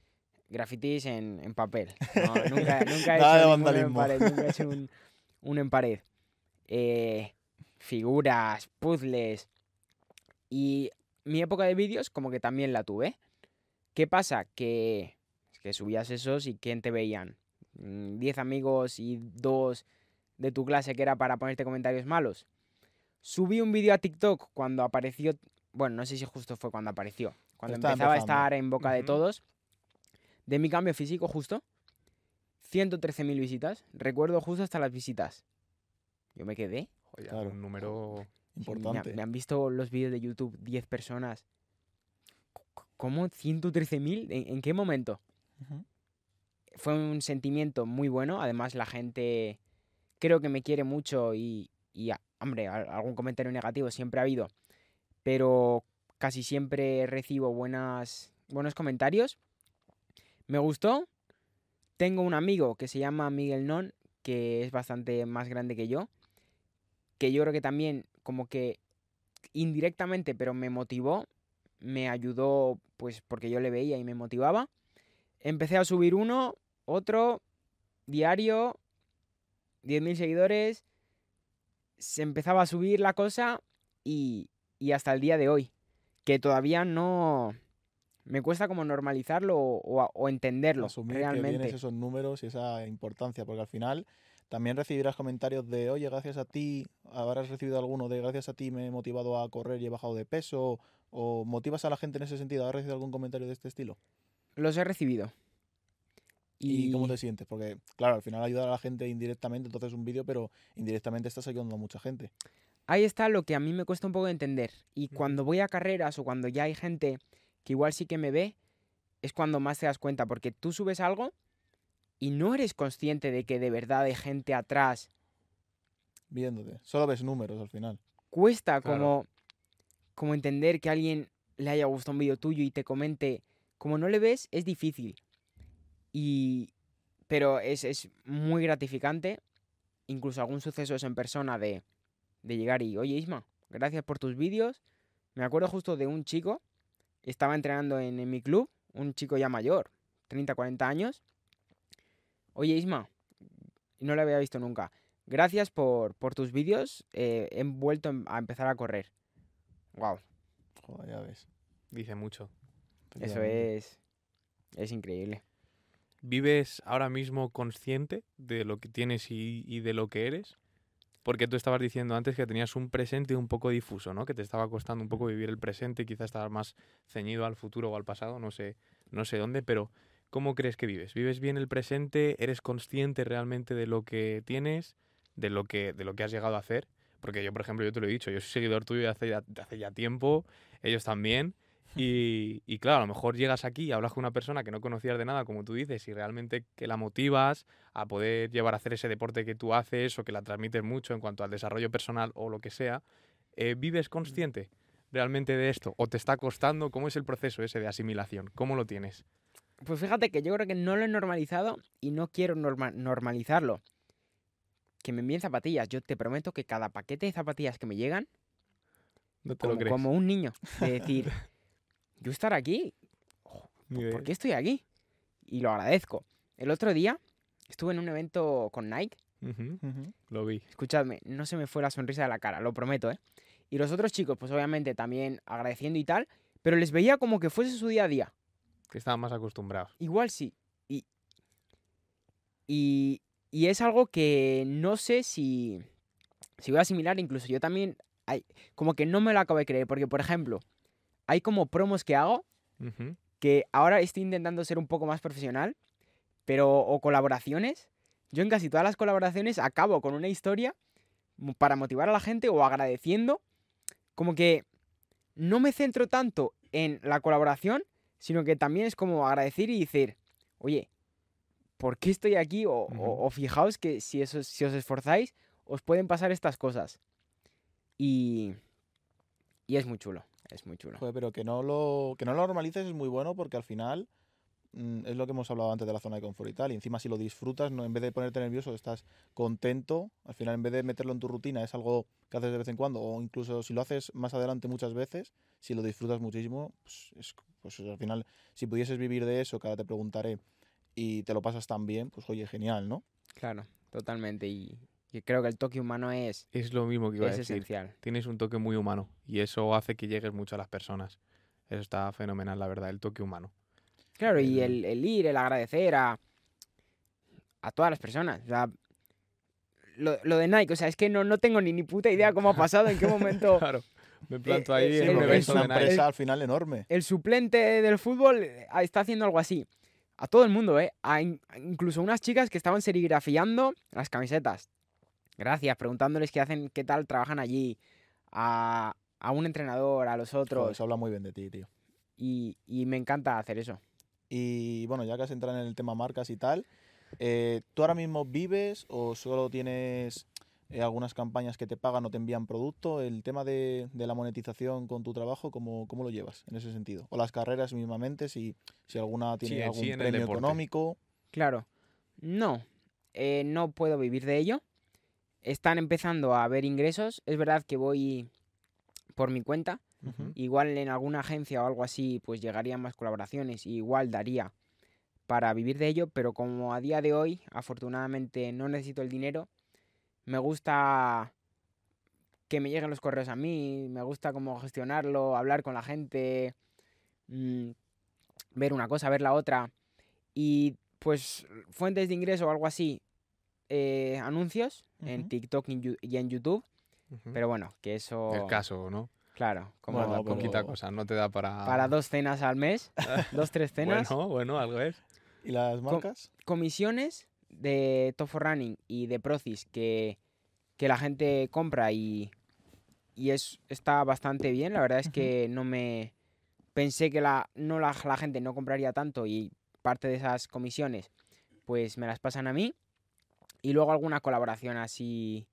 grafitis en, en papel. No, [LAUGHS] nunca, nunca he hecho en pared, nunca he hecho un, en pared. Eh, figuras, puzzles. Y mi época de vídeos como que también la tuve. ¿Qué pasa? Que, que subías esos y ¿quién te veían? Mm, 10 amigos y dos de tu clase que era para ponerte comentarios malos. Subí un vídeo a TikTok cuando apareció, bueno, no sé si justo fue cuando apareció, cuando empezaba a estar en boca de todos, de mi cambio físico justo, 113.000 visitas, recuerdo justo hasta las visitas. Yo me quedé, Joder, Claro. un número... Sí, me Importante. Me, han visto los vídeos de YouTube 10 personas. ¿Cómo 113.000? ¿En, en qué momento? Fue un sentimiento muy bueno. Además, la gente creo que me quiere mucho y, y, a- hombre, al- algún comentario negativo siempre ha habido. Pero casi siempre recibo buenas, buenos comentarios. Me gustó. Tengo un amigo que se llama Miguel Non, que es bastante más grande que yo. Que yo creo que también, como que indirectamente, pero me motivó. Me ayudó, pues porque yo le veía y me motivaba. Empecé a subir uno, otro, diario, 10.000 seguidores. Se empezaba a subir la cosa y, y hasta el día de hoy. Que todavía no. Me cuesta como normalizarlo o, o a- o entenderlo Asumir que realmente. tienes esos números y esa importancia, porque al final también recibirás comentarios de, oye, gracias a ti, habrás recibido alguno de, gracias a ti me he motivado a correr y he bajado de peso, o motivas a la gente en ese sentido, ¿has recibido algún comentario de este estilo? Los he recibido. ¿Y, cómo te sientes? Porque, claro, al final ayudar a la gente indirectamente, entonces un vídeo, pero indirectamente estás ayudando a mucha gente. Ahí está lo que a mí me cuesta un poco de entender. Y cuando voy a carreras o cuando ya hay gente que igual sí que me ve, es cuando más te das cuenta. Porque tú subes algo y no eres consciente de que de verdad hay gente atrás. Viéndote. Solo ves números al final. Cuesta Claro. como, como entender que alguien le haya gustado un vídeo tuyo y te comente. Como no le ves, es difícil. Y. Pero es, es muy gratificante. Incluso algún suceso es en persona de, de llegar y, oye Isma, gracias por tus vídeos. Me acuerdo justo de un chico, estaba entrenando en, en mi club, un chico ya mayor, 30, 40 años. Oye Isma, no lo había visto nunca. Gracias por, por tus vídeos, eh, he vuelto a empezar a correr. Wow, Joder, ya ves. Dice mucho. eso es, es increíble. ¿Vives ahora mismo consciente de lo que tienes y, y de lo que eres? Porque tú estabas diciendo antes que tenías un presente un poco difuso, ¿no? Que te estaba costando un poco vivir el presente y quizás estar más ceñido al futuro o al pasado, no sé, no sé dónde, pero ¿cómo crees que vives? ¿Vives bien el presente? ¿Eres consciente realmente de lo que tienes? ¿De lo que, de lo que has llegado a hacer? Porque yo, por ejemplo, yo te lo he dicho, yo soy seguidor tuyo de hace ya, de hace ya tiempo, ellos también. Y, [LAUGHS] y claro, a lo mejor llegas aquí y hablas con una persona que no conocías de nada, como tú dices, y realmente que la motivas a poder llevar a hacer ese deporte que tú haces o que la transmites mucho en cuanto al desarrollo personal o lo que sea. eh, ¿Vives consciente realmente de esto? ¿O te está costando? ¿Cómo es el proceso ese de asimilación? ¿Cómo lo tienes? Pues fíjate que yo creo que no lo he normalizado y no quiero norma- normalizarlo. Que me envíen zapatillas. Yo te prometo que cada paquete de zapatillas que me llegan, No te como, lo crees. como un niño, de decir, [LAUGHS] yo estar aquí, de- ¿por qué estoy aquí? Y lo agradezco. El otro día estuve en un evento con Nike. Lo vi. Escuchadme, no se me fue la sonrisa de la cara, lo prometo, ¿eh? Y los otros chicos, pues obviamente también agradeciendo y tal, pero les veía como que fuese su día a día. Que estaban más acostumbrados. Igual sí. Y, y, y es algo que no sé si, si voy a asimilar. Incluso yo también, hay, como que no me lo acabo de creer. Porque, por ejemplo, hay como promos que hago que ahora estoy intentando ser un poco más profesional, pero o colaboraciones. Yo en casi todas las colaboraciones acabo con una historia para motivar a la gente o agradeciendo. Como que no me centro tanto en la colaboración, sino que también es como agradecer y decir, oye, ¿por qué estoy aquí? O, fijaos que si, eso, si os esforzáis, os pueden pasar estas cosas. Y, y es muy chulo, es muy chulo. Joder, pero que no lo que no lo normalices es muy bueno porque al final mm, es lo que hemos hablado antes de la zona de confort y tal. Y encima si lo disfrutas, no, en vez de ponerte nervioso, estás contento. Al final, en vez de meterlo en tu rutina, es algo que haces de vez en cuando. O incluso si lo haces más adelante muchas veces, si lo disfrutas muchísimo, pues, es- pues al final, si pudieses vivir de eso, que ahora te preguntaré, y te lo pasas tan bien, pues oye, genial, ¿no? Claro, totalmente. Y, y creo que el toque humano es, Es lo mismo que iba a es decir. esencial. Tienes un toque muy humano y eso hace que llegues mucho a las personas. Eso está fenomenal, la verdad, el toque humano. Claro, y El- ir, el agradecer a, a todas las personas. O sea, lo, lo de Nike, o sea, es que no, no tengo ni, ni puta idea cómo ha [LAUGHS] pasado, en qué momento [LAUGHS] Claro, me planto ahí eh, en el- un es una de Nike. empresa al final enorme. el suplente del fútbol eh, está haciendo algo así. A todo el mundo, ¿eh? A in- a incluso unas chicas que estaban serigrafiando las camisetas. Gracias, preguntándoles qué hacen, qué tal trabajan allí. A, a un entrenador, a los Joder, otros. eso habla muy bien de ti, tío. Y, y me encanta hacer eso. Y bueno, ya que has entrado en el tema marcas y tal, eh, ¿tú ahora mismo vives o solo tienes eh, algunas campañas que te pagan o te envían producto? El tema de, de la monetización con tu trabajo, ¿cómo, ¿cómo lo llevas en ese sentido? O las carreras mismamente, si, si alguna tiene en algún sí, premio económico. Claro. No, eh, no puedo vivir de ello. Están empezando a haber ingresos. Es verdad que voy por mi cuenta. Igual en alguna agencia o algo así, pues llegarían más colaboraciones y igual daría para vivir de ello, pero como a día de hoy, afortunadamente no necesito el dinero, me gusta que me lleguen los correos a mí, me gusta cómo gestionarlo, hablar con la gente, mm, ver una cosa, ver la otra. Y pues fuentes de ingreso o algo así, eh, anuncios en. TikTok y en Yu- y en YouTube, pero bueno, que eso... El caso, ¿no? Claro, como Bueno, Como pero- poquita cosa, no te da para... para dos cenas al mes, [LAUGHS] dos, tres cenas. Bueno, bueno, algo es. ¿Y las marcas? Comisiones de Top for Running y de Procis que, que la gente compra y, y es, está bastante bien. La verdad es que no me... Pensé que la, no la, la gente no compraría tanto y parte de esas comisiones pues me las pasan a mí. Y luego alguna colaboración así...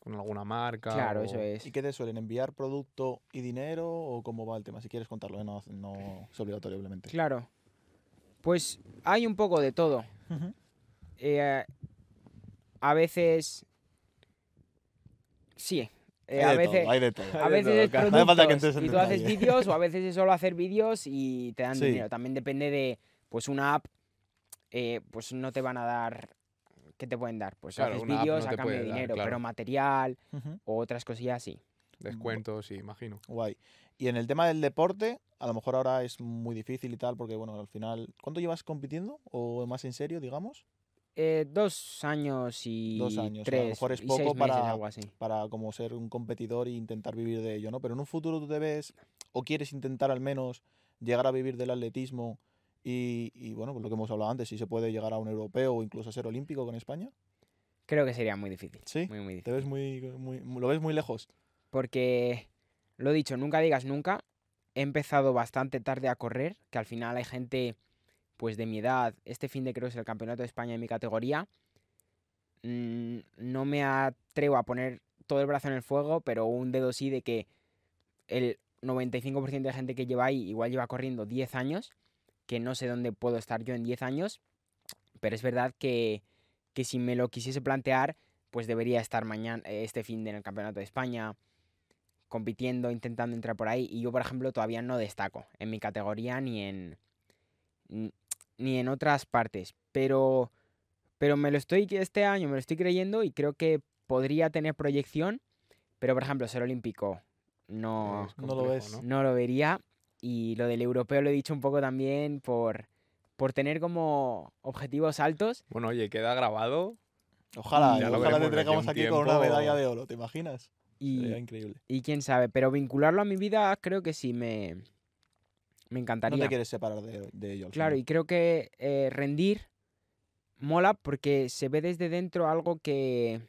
Con alguna marca. Claro, o- eso es. ¿Y qué te suelen enviar producto y dinero o cómo va el tema? Si quieres contarlo, ¿eh? no, no es obligatorio, obviamente. Claro. Pues hay un poco de todo. Eh, a veces. Sí. eh, a hay, de veces, todo, hay de todo. a Hay de veces todo, es claro. No hace falta que productos entres en y tú haces vídeos o a veces es solo hacer vídeos y te dan Sí. dinero. También depende de, pues una app, eh, pues no te van a dar, ¿qué te pueden dar? Pues Claro, haces vídeos no a cambio de dar, dinero, claro. pero material o otras cosillas así. Descuentos, sí, imagino. Guay. Y en el tema del deporte, a lo mejor ahora es muy difícil y tal, porque bueno, al final, ¿cuánto llevas compitiendo? ¿O más en serio, digamos? Eh, dos años y Dos años, a lo tres mejor es poco meses, para- algo así. Para como ser un competidor e intentar vivir de ello, ¿no? Pero en un futuro tú te ves, o quieres intentar al menos llegar a vivir del atletismo y, y, bueno, pues lo que hemos hablado antes, si se puede llegar a un europeo o incluso a ser olímpico con España. Creo que sería muy difícil. Sí. Muy, muy difícil. Te ves muy, muy, lo ves muy lejos. Porque, lo dicho, nunca digas nunca. He empezado bastante tarde a correr, que al final hay gente, pues de mi edad. Este fin de creo es el Campeonato de España en mi categoría. Mm, no me atrevo a poner todo el brazo en el fuego, pero un dedo sí de que el 95% de gente que lleva ahí igual lleva corriendo 10 años, que no sé dónde puedo estar yo en 10 años, pero es verdad que, que si me lo quisiese plantear, pues debería estar mañana, este fin de en el Campeonato de España, compitiendo, intentando entrar por ahí. Y yo, por ejemplo, todavía no destaco en mi categoría ni en, ni en otras partes. Pero, pero me lo estoy, este año me lo estoy creyendo y creo que podría tener proyección. Pero, por ejemplo, ser olímpico no, no lo ves. ¿no? no lo vería. Y lo del europeo lo he dicho un poco también por, por tener como objetivos altos. Bueno, oye, queda grabado. Ojalá, Ya lo ojalá te aquí traigamos aquí con una medalla de oro, ¿te imaginas? Y, Sería increíble. y quién sabe, pero vincularlo a mi vida creo que sí me, me No encantaría. te quieres separar de, de ello. al Claro, y creo que eh, rendir mola porque se ve desde dentro algo que...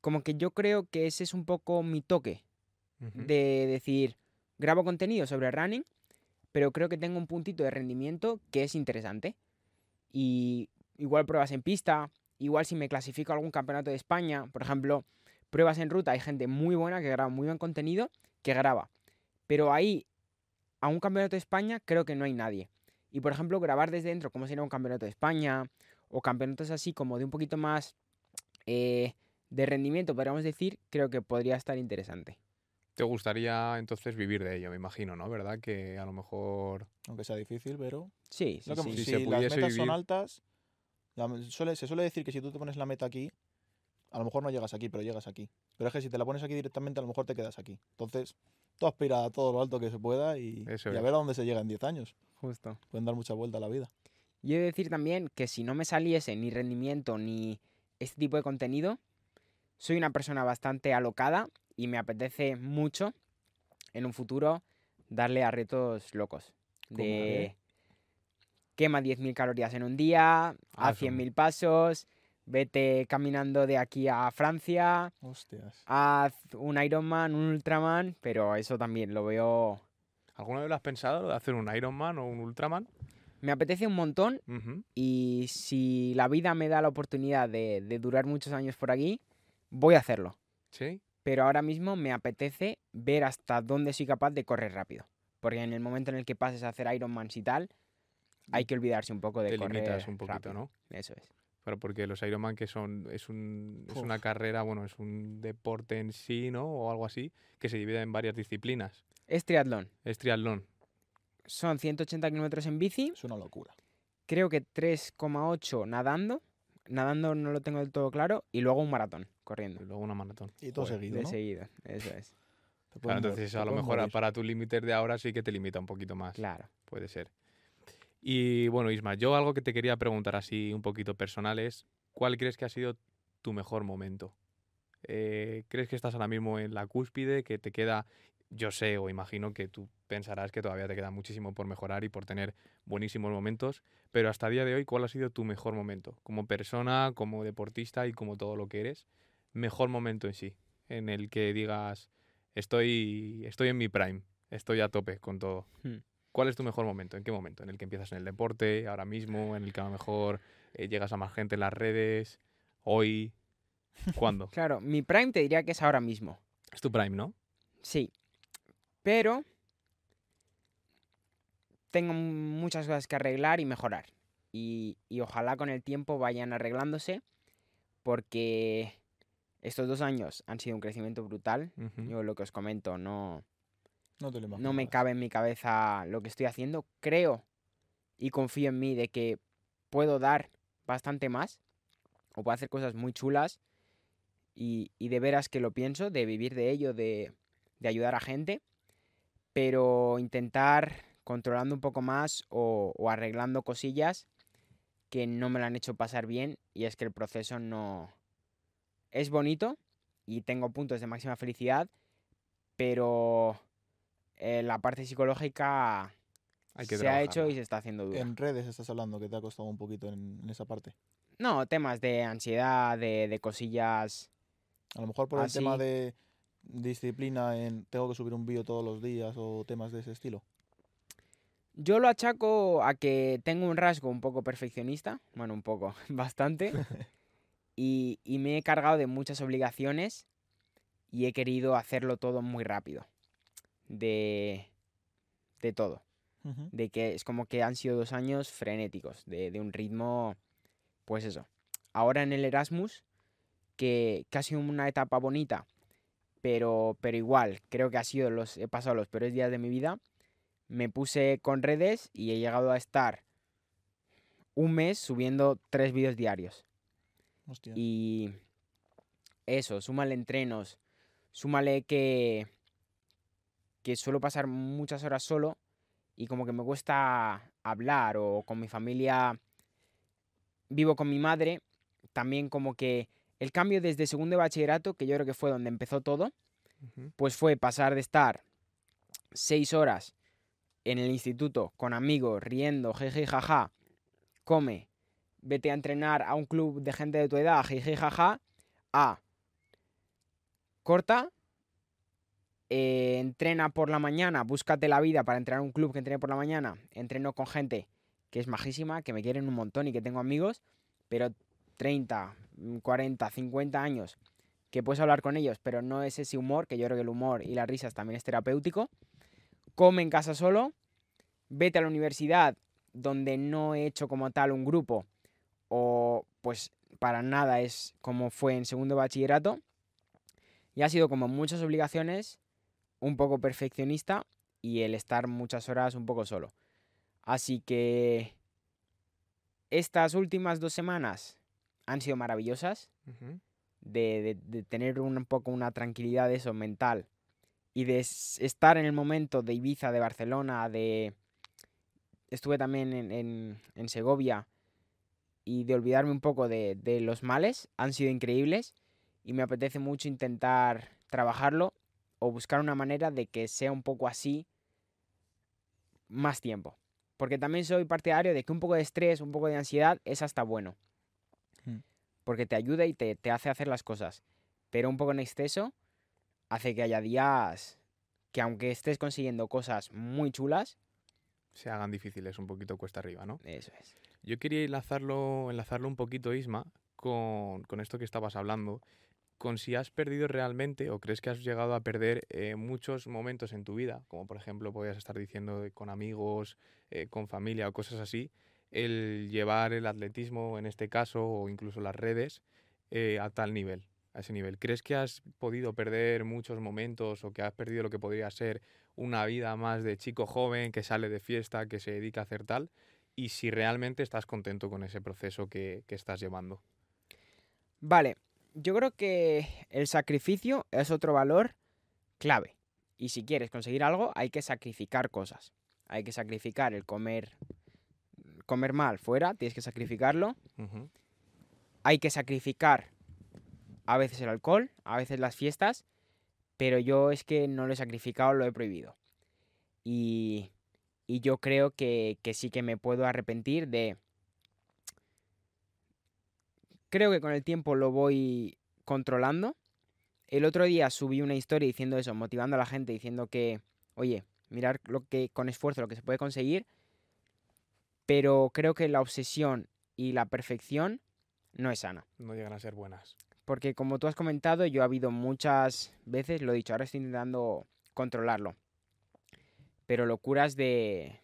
Como que yo creo que ese es un poco mi toque de decir, grabo contenido sobre running, pero creo que tengo un puntito de rendimiento que es interesante. Y igual pruebas en pista, igual si me clasifico a algún campeonato de España, por ejemplo, pruebas en ruta, hay gente muy buena que graba muy buen contenido, que graba. Pero ahí, a un campeonato de España, creo que no hay nadie. Y por ejemplo, grabar desde dentro, como sería un campeonato de España, o campeonatos así como de un poquito más eh, de rendimiento, podríamos decir, creo que podría estar interesante. ¿Te gustaría entonces vivir de ello, me imagino, ¿no? ¿Verdad? Que a lo mejor... Aunque sea difícil, pero. Sí, sí, sí. Si si se las metas son altas, la- suele- se suele decir que si tú te pones la meta aquí, a lo mejor no llegas aquí, pero llegas aquí. Pero es que si te la pones aquí directamente, a lo mejor te quedas aquí. Entonces, tú aspira a todo lo alto que se pueda y, y a ver a dónde se llega en 10 años. Justo. Pueden dar mucha vuelta a la vida. Yo he de decir también que si no me saliese ni rendimiento ni este tipo de contenido, soy una persona bastante alocada y me apetece mucho en un futuro darle a retos locos. ¿Cómo De quema 10.000 calorías en un día, Ah, haz eso. 100.000 pasos, vete caminando de aquí a Francia, Hostias. haz un Ironman, un Ultraman, pero eso también lo veo... ¿Alguna vez lo has pensado, lo de hacer un Ironman o un Ultraman? Me apetece un montón y si la vida me da la oportunidad de, de durar muchos años por aquí, voy a hacerlo. ¿Sí? Pero ahora mismo me apetece ver hasta dónde soy capaz de correr rápido. Porque en el momento en el que pases a hacer Ironmans y tal, hay que olvidarse un poco de Te correr limitas un poquito, rápido. ¿no? Eso es. Pero porque los Ironman que son es un es una carrera, bueno, es un deporte en sí, ¿no? O algo así, que se divide en varias disciplinas. Es triatlón. Es triatlón. Son 180 kilómetros en bici, Es una locura. creo que 3,8 nadando. Nadando no lo tengo del todo claro. Y luego un maratón, corriendo. Y luego una maratón. Y todo Joder. seguido, De ¿no? seguido, eso es. Claro, entonces a lo mejor morir. para tus límites de ahora sí que te limita un poquito más. Claro. Puede ser. Y bueno, Isma, yo algo que te quería preguntar así un poquito personal es, ¿cuál crees que ha sido tu mejor momento? Eh, ¿Crees que estás ahora mismo en la cúspide, que te queda, yo sé o imagino que tú pensarás que todavía te queda muchísimo por mejorar y por tener buenísimos momentos, pero hasta el día de hoy, ¿cuál ha sido tu mejor momento? Como persona, como deportista y como todo lo que eres, mejor momento en sí, en el que digas, estoy, estoy en mi prime, estoy a tope con todo. Hmm. ¿Cuál es tu mejor momento? ¿En qué momento? ¿En el que empiezas en el deporte, ahora mismo? ¿En el que a lo mejor eh, llegas a más gente en las redes? ¿Hoy? ¿Cuándo? [LAUGHS] Claro, mi prime te diría que es ahora mismo. es tu prime, ¿no? Sí. Pero tengo muchas cosas que arreglar y mejorar. Y, y ojalá con el tiempo vayan arreglándose. Porque estos dos años han sido un crecimiento brutal. Yo lo que os comento, no, No te lo no me cabe en mi cabeza lo que estoy haciendo. Creo y confío en mí de que puedo dar bastante más. O puedo hacer cosas muy chulas. Y, y de veras que lo pienso, de vivir de ello, de, de ayudar a gente. Pero intentar controlando un poco más o, o arreglando cosillas que no me lo han hecho pasar bien. Y es que el proceso no... Es bonito y tengo puntos de máxima felicidad. Pero eh, la parte psicológica Hay que se ha hecho y se está haciendo dura. En redes estás hablando que te ha costado un poquito en, en esa parte. No, temas de ansiedad, de, de cosillas. A lo mejor por el tema de disciplina en tengo que subir un vídeo todos los días o temas de ese estilo. Yo lo achaco a que tengo un rasgo un poco perfeccionista, bueno, un poco, [LAUGHS] bastante, [LAUGHS] y, y me he cargado de muchas obligaciones y he querido hacerlo todo muy rápido. De, de todo. De que es como que han sido dos años frenéticos, de, de un ritmo, pues eso. Ahora en el Erasmus, que, que ha sido una etapa bonita, pero, pero igual, creo que ha sido los, he pasado los peores días de mi vida. Me puse con redes y he llegado a estar un mes subiendo tres vídeos diarios. Hostia. Y eso, súmale entrenos, súmale que, que suelo pasar muchas horas solo y como que me cuesta hablar o con mi familia vivo con mi madre, también como que el cambio desde segundo de bachillerato, que yo creo que fue donde empezó todo, pues fue pasar de estar seis horas en el instituto con amigos, riendo, jeje, jaja, come, vete a entrenar a un club de gente de tu edad, jeje, jaja, a corta, eh, entrena por la mañana, búscate la vida para entrenar un club que entrene por la mañana, entreno con gente que es majísima, que me quieren un montón y que tengo amigos, pero 30, 40, 50 años que puedes hablar con ellos, pero no es ese humor, que yo creo que el humor y las risas también es terapéutico. Come en casa solo, vete a la universidad donde no he hecho como tal un grupo o pues para nada es como fue en segundo bachillerato. Y ha sido como muchas obligaciones, un poco perfeccionista y el estar muchas horas un poco solo. Así que estas últimas dos semanas han sido maravillosas de, de- de tener un poco una tranquilidad de eso mental y de estar en el momento de Ibiza, de Barcelona, de... Estuve también en, en- en Segovia y de olvidarme un poco de, de los males, han sido increíbles y me apetece mucho intentar trabajarlo o buscar una manera de que sea un poco así más tiempo. Porque también soy partidario de que un poco de estrés, un poco de ansiedad es hasta bueno. Mm. Porque te ayuda y te, te hace hacer las cosas. Pero un poco en exceso hace que haya días que aunque estés consiguiendo cosas muy chulas, Se hagan difíciles un poquito cuesta arriba, ¿no? eso es. Yo quería enlazarlo, enlazarlo un poquito, Isma, con, con esto que estabas hablando, con si has perdido realmente o crees que has llegado a perder eh, muchos momentos en tu vida, como por ejemplo podías estar diciendo con amigos, eh, con familia o cosas así, el llevar el atletismo en este caso o incluso las redes eh, a tal nivel, a ese nivel. ¿Crees que has podido perder muchos momentos o que has perdido lo que podría ser una vida más de chico joven que sale de fiesta, que se dedica a hacer tal? y si realmente estás contento con ese proceso que, que estás llevando. Vale, yo creo que el sacrificio es otro valor clave. Y si quieres conseguir algo, hay que sacrificar cosas. Hay que sacrificar el comer comer mal fuera, tienes que sacrificarlo. Hay que sacrificar a veces el alcohol, a veces las fiestas, pero yo es que no lo he sacrificado, lo he prohibido. Y, y yo creo que, que sí que me puedo arrepentir de... Creo que con el tiempo lo voy controlando. El otro día subí una historia diciendo eso, motivando a la gente, diciendo que, oye, mirar lo que con esfuerzo lo que se puede conseguir, pero creo que la obsesión y la perfección no es sana. No llegan a ser buenas. Porque como tú has comentado, yo ha habido muchas veces, lo he dicho, ahora estoy intentando controlarlo. Pero locuras de,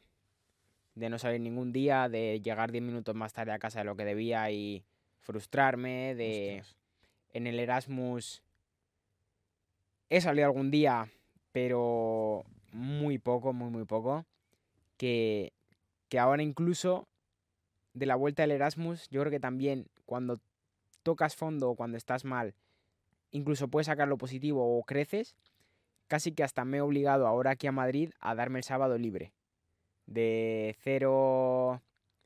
de no salir ningún día, de llegar 10 minutos más tarde a casa de lo que debía y frustrarme, de Ostras. en el Erasmus he salido algún día, pero muy poco, muy, muy poco. Que, que ahora incluso de la vuelta del Erasmus, yo creo que también cuando tocas fondo o cuando estás mal, incluso puedes sacar lo positivo o creces, casi que hasta me he obligado ahora aquí a Madrid a darme el sábado libre. De cero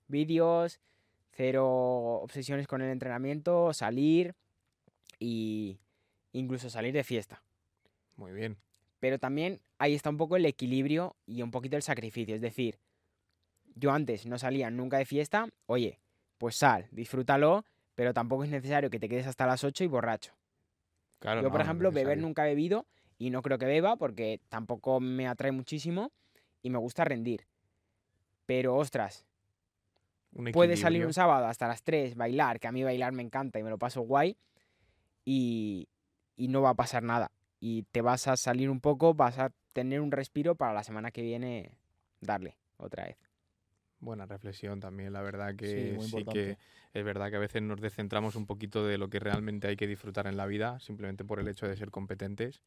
vídeos, cero obsesiones con el entrenamiento, salir y incluso salir de fiesta. Muy bien. Pero también ahí está un poco el equilibrio y un poquito el sacrificio. Es decir, yo antes no salía nunca de fiesta, oye, pues sal, disfrútalo, pero tampoco es necesario que te quedes hasta las 8 y borracho. Claro, yo, por no ejemplo, beber nunca he bebido y no creo que beba porque tampoco me atrae muchísimo y me gusta rendir. Pero, ostras, puedes salir un sábado hasta las 3, bailar, que a mí bailar me encanta y me lo paso guay, y, y no va a pasar nada. Y te vas a salir un poco, vas a tener un respiro para la semana que viene darle otra vez. Buena reflexión también, la verdad que sí, que es verdad que a veces nos descentramos un poquito de lo que realmente hay que disfrutar en la vida, simplemente por el hecho de ser competentes,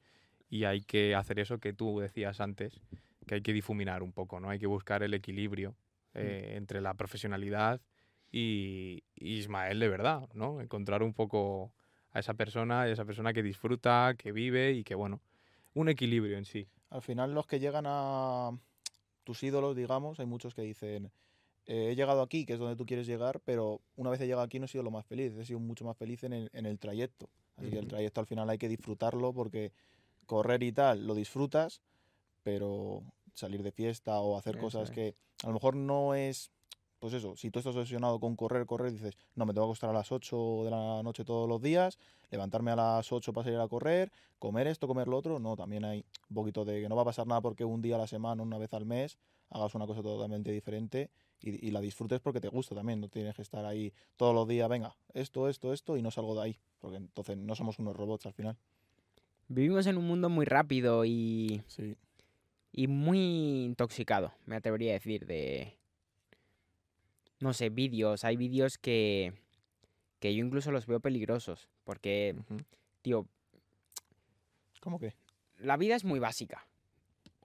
y hay que hacer eso que tú decías antes, que hay que difuminar un poco, ¿no? Hay que buscar el equilibrio eh, entre la profesionalidad y, y Ismael de verdad, ¿no? Encontrar un poco a esa persona, esa persona que disfruta, que vive y que, bueno, un equilibrio en sí. Al final los que llegan a tus ídolos, digamos, hay muchos que dicen, eh, he llegado aquí, que es donde tú quieres llegar, pero una vez he llegado aquí no he sido lo más feliz, he sido mucho más feliz en el, en el trayecto. Así que el trayecto al final hay que disfrutarlo porque correr y tal lo disfrutas, pero salir de fiesta o hacer cosas que a lo mejor no es, pues eso, si tú estás obsesionado con correr, correr, dices, no, me tengo que acostar a las 8 de la noche todos los días, levantarme a las 8 para salir a correr, comer esto, comer lo otro, no, también hay un poquito de que no va a pasar nada porque un día a la semana, una vez al mes, hagas una cosa totalmente diferente y, y la disfrutes porque te gusta también, no tienes que estar ahí todos los días, venga, esto, esto, esto y no salgo de ahí, porque entonces no somos unos robots al final. Vivimos en un mundo muy rápido y, Sí. Y muy intoxicado, me atrevería a decir, de, no sé, vídeos. Hay vídeos que, que yo incluso los veo peligrosos. Porque, tío, ¿Cómo que? la vida es muy básica.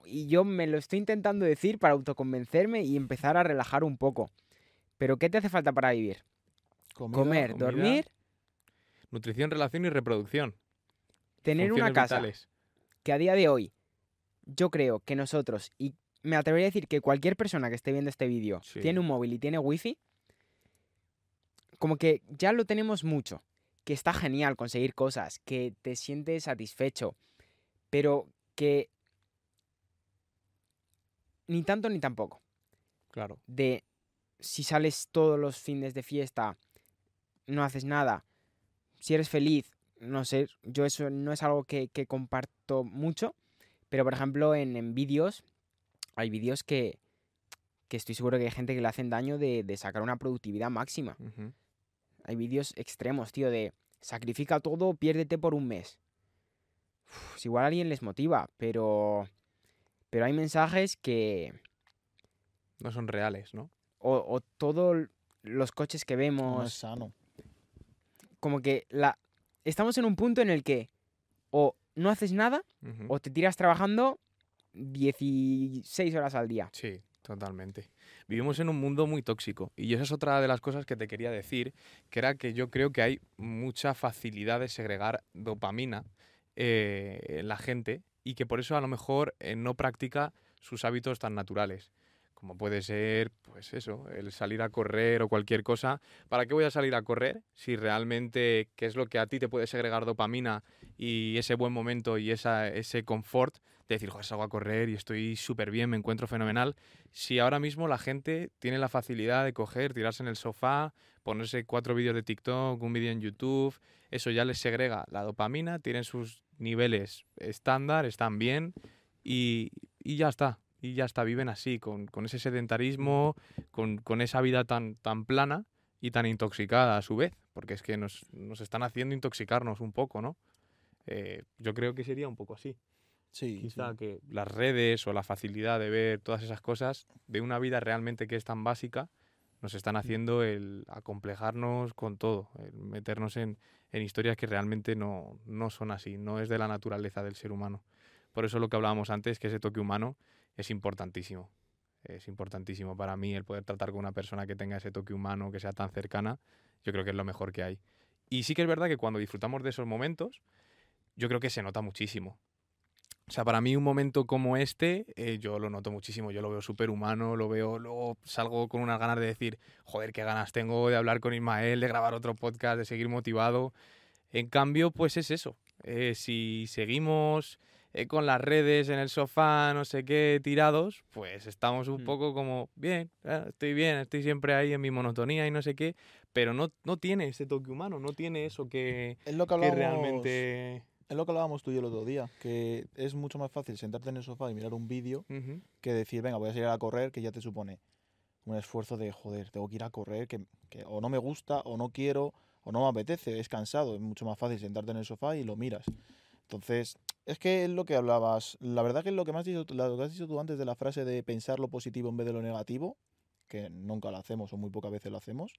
Y yo me lo estoy intentando decir para autoconvencerme y empezar a relajar un poco. Pero ¿qué te hace falta para vivir? Comida, Comer, comida, dormir, Nutrición, relación y reproducción. tener una casa. vitales. que a día de hoy yo creo que nosotros, y me atrevería a decir que cualquier persona que esté viendo este vídeo Sí. tiene un móvil y tiene wifi, como que ya lo tenemos mucho, que está genial conseguir cosas, que te sientes satisfecho, pero que ni tanto ni tampoco. Claro. De si sales todos los fines de fiesta, no haces nada, si eres feliz, no sé, yo eso no es algo que, que comparto mucho, pero por ejemplo en, en vídeos, hay vídeos que, que estoy seguro que hay gente que le hacen daño de, de sacar una productividad máxima. Hay vídeos extremos, tío, de sacrifica todo, piérdete por un mes. Uf, si igual a alguien les motiva, pero, pero hay mensajes que, No son reales, ¿no? o, o todos los coches que No es vemos, sano. como que la estamos en un punto en el que o no haces nada o te tiras trabajando 16 horas al día. Sí, totalmente. Vivimos en un mundo muy tóxico y esa es otra de las cosas que te quería decir, que era que yo creo que hay mucha facilidad de segregar dopamina eh, en la gente y que por eso a lo mejor eh, no practica sus hábitos tan naturales. Como puede ser, pues eso, el salir a correr o cualquier cosa. ¿Para qué voy a salir a correr si realmente qué es lo que a ti te puede segregar dopamina y ese buen momento y ese confort de decir, joder, salgo a correr y estoy súper bien, me encuentro fenomenal. Si ahora mismo la gente tiene la facilidad de coger, tirarse en el sofá, ponerse cuatro vídeos de TikTok, un vídeo en YouTube, eso ya les segrega la dopamina, tienen sus niveles estándar, están bien y ya está. Y ya está, viven así, con, con ese sedentarismo, con, con esa vida tan, tan plana y tan intoxicada a su vez, porque es que nos, nos están haciendo intoxicarnos un poco, ¿no? Eh, yo creo que sería un poco así. Sí, Quizá sí. que las redes o la facilidad de ver todas esas cosas de una vida realmente que es tan básica nos están haciendo el acomplejarnos con todo, el meternos en, en historias que realmente no, no son así, no es de la naturaleza del ser humano. Por eso lo que hablábamos antes, que ese toque humano es importantísimo. Es importantísimo para mí el poder tratar con una persona que tenga ese toque humano, que sea tan cercana, yo creo que es lo mejor que hay. Y sí que es verdad que cuando disfrutamos de esos momentos, yo creo que se nota muchísimo. O sea, para mí un momento como este, eh, yo lo noto muchísimo, yo lo veo súper humano, lo veo, luego salgo con unas ganas de decir, joder, qué ganas tengo de hablar con Ismael, de grabar otro podcast, de seguir motivado. En cambio, pues es eso. eh, si seguimos eh, con las redes en el sofá, no sé qué, tirados, pues estamos un Mm. poco como, bien, eh, estoy bien, estoy siempre ahí en mi monotonía y no sé qué, pero no, no tiene ese toque humano, no tiene eso que, Es lo que que hablábamos, realmente... es lo que hablábamos tú y yo el otro día, que es mucho más fácil sentarte en el sofá y mirar un vídeo Ujú. que decir, venga, voy a salir a correr, que ya te supone un esfuerzo de, joder, tengo que ir a correr, que, que o no me gusta, o no quiero, o no me apetece, es cansado, es mucho más fácil sentarte en el sofá y lo miras. Entonces, es que es lo que hablabas, la verdad que es lo que, has dicho, lo que has dicho tú antes de la frase de pensar lo positivo en vez de lo negativo, que nunca lo hacemos o muy pocas veces lo hacemos,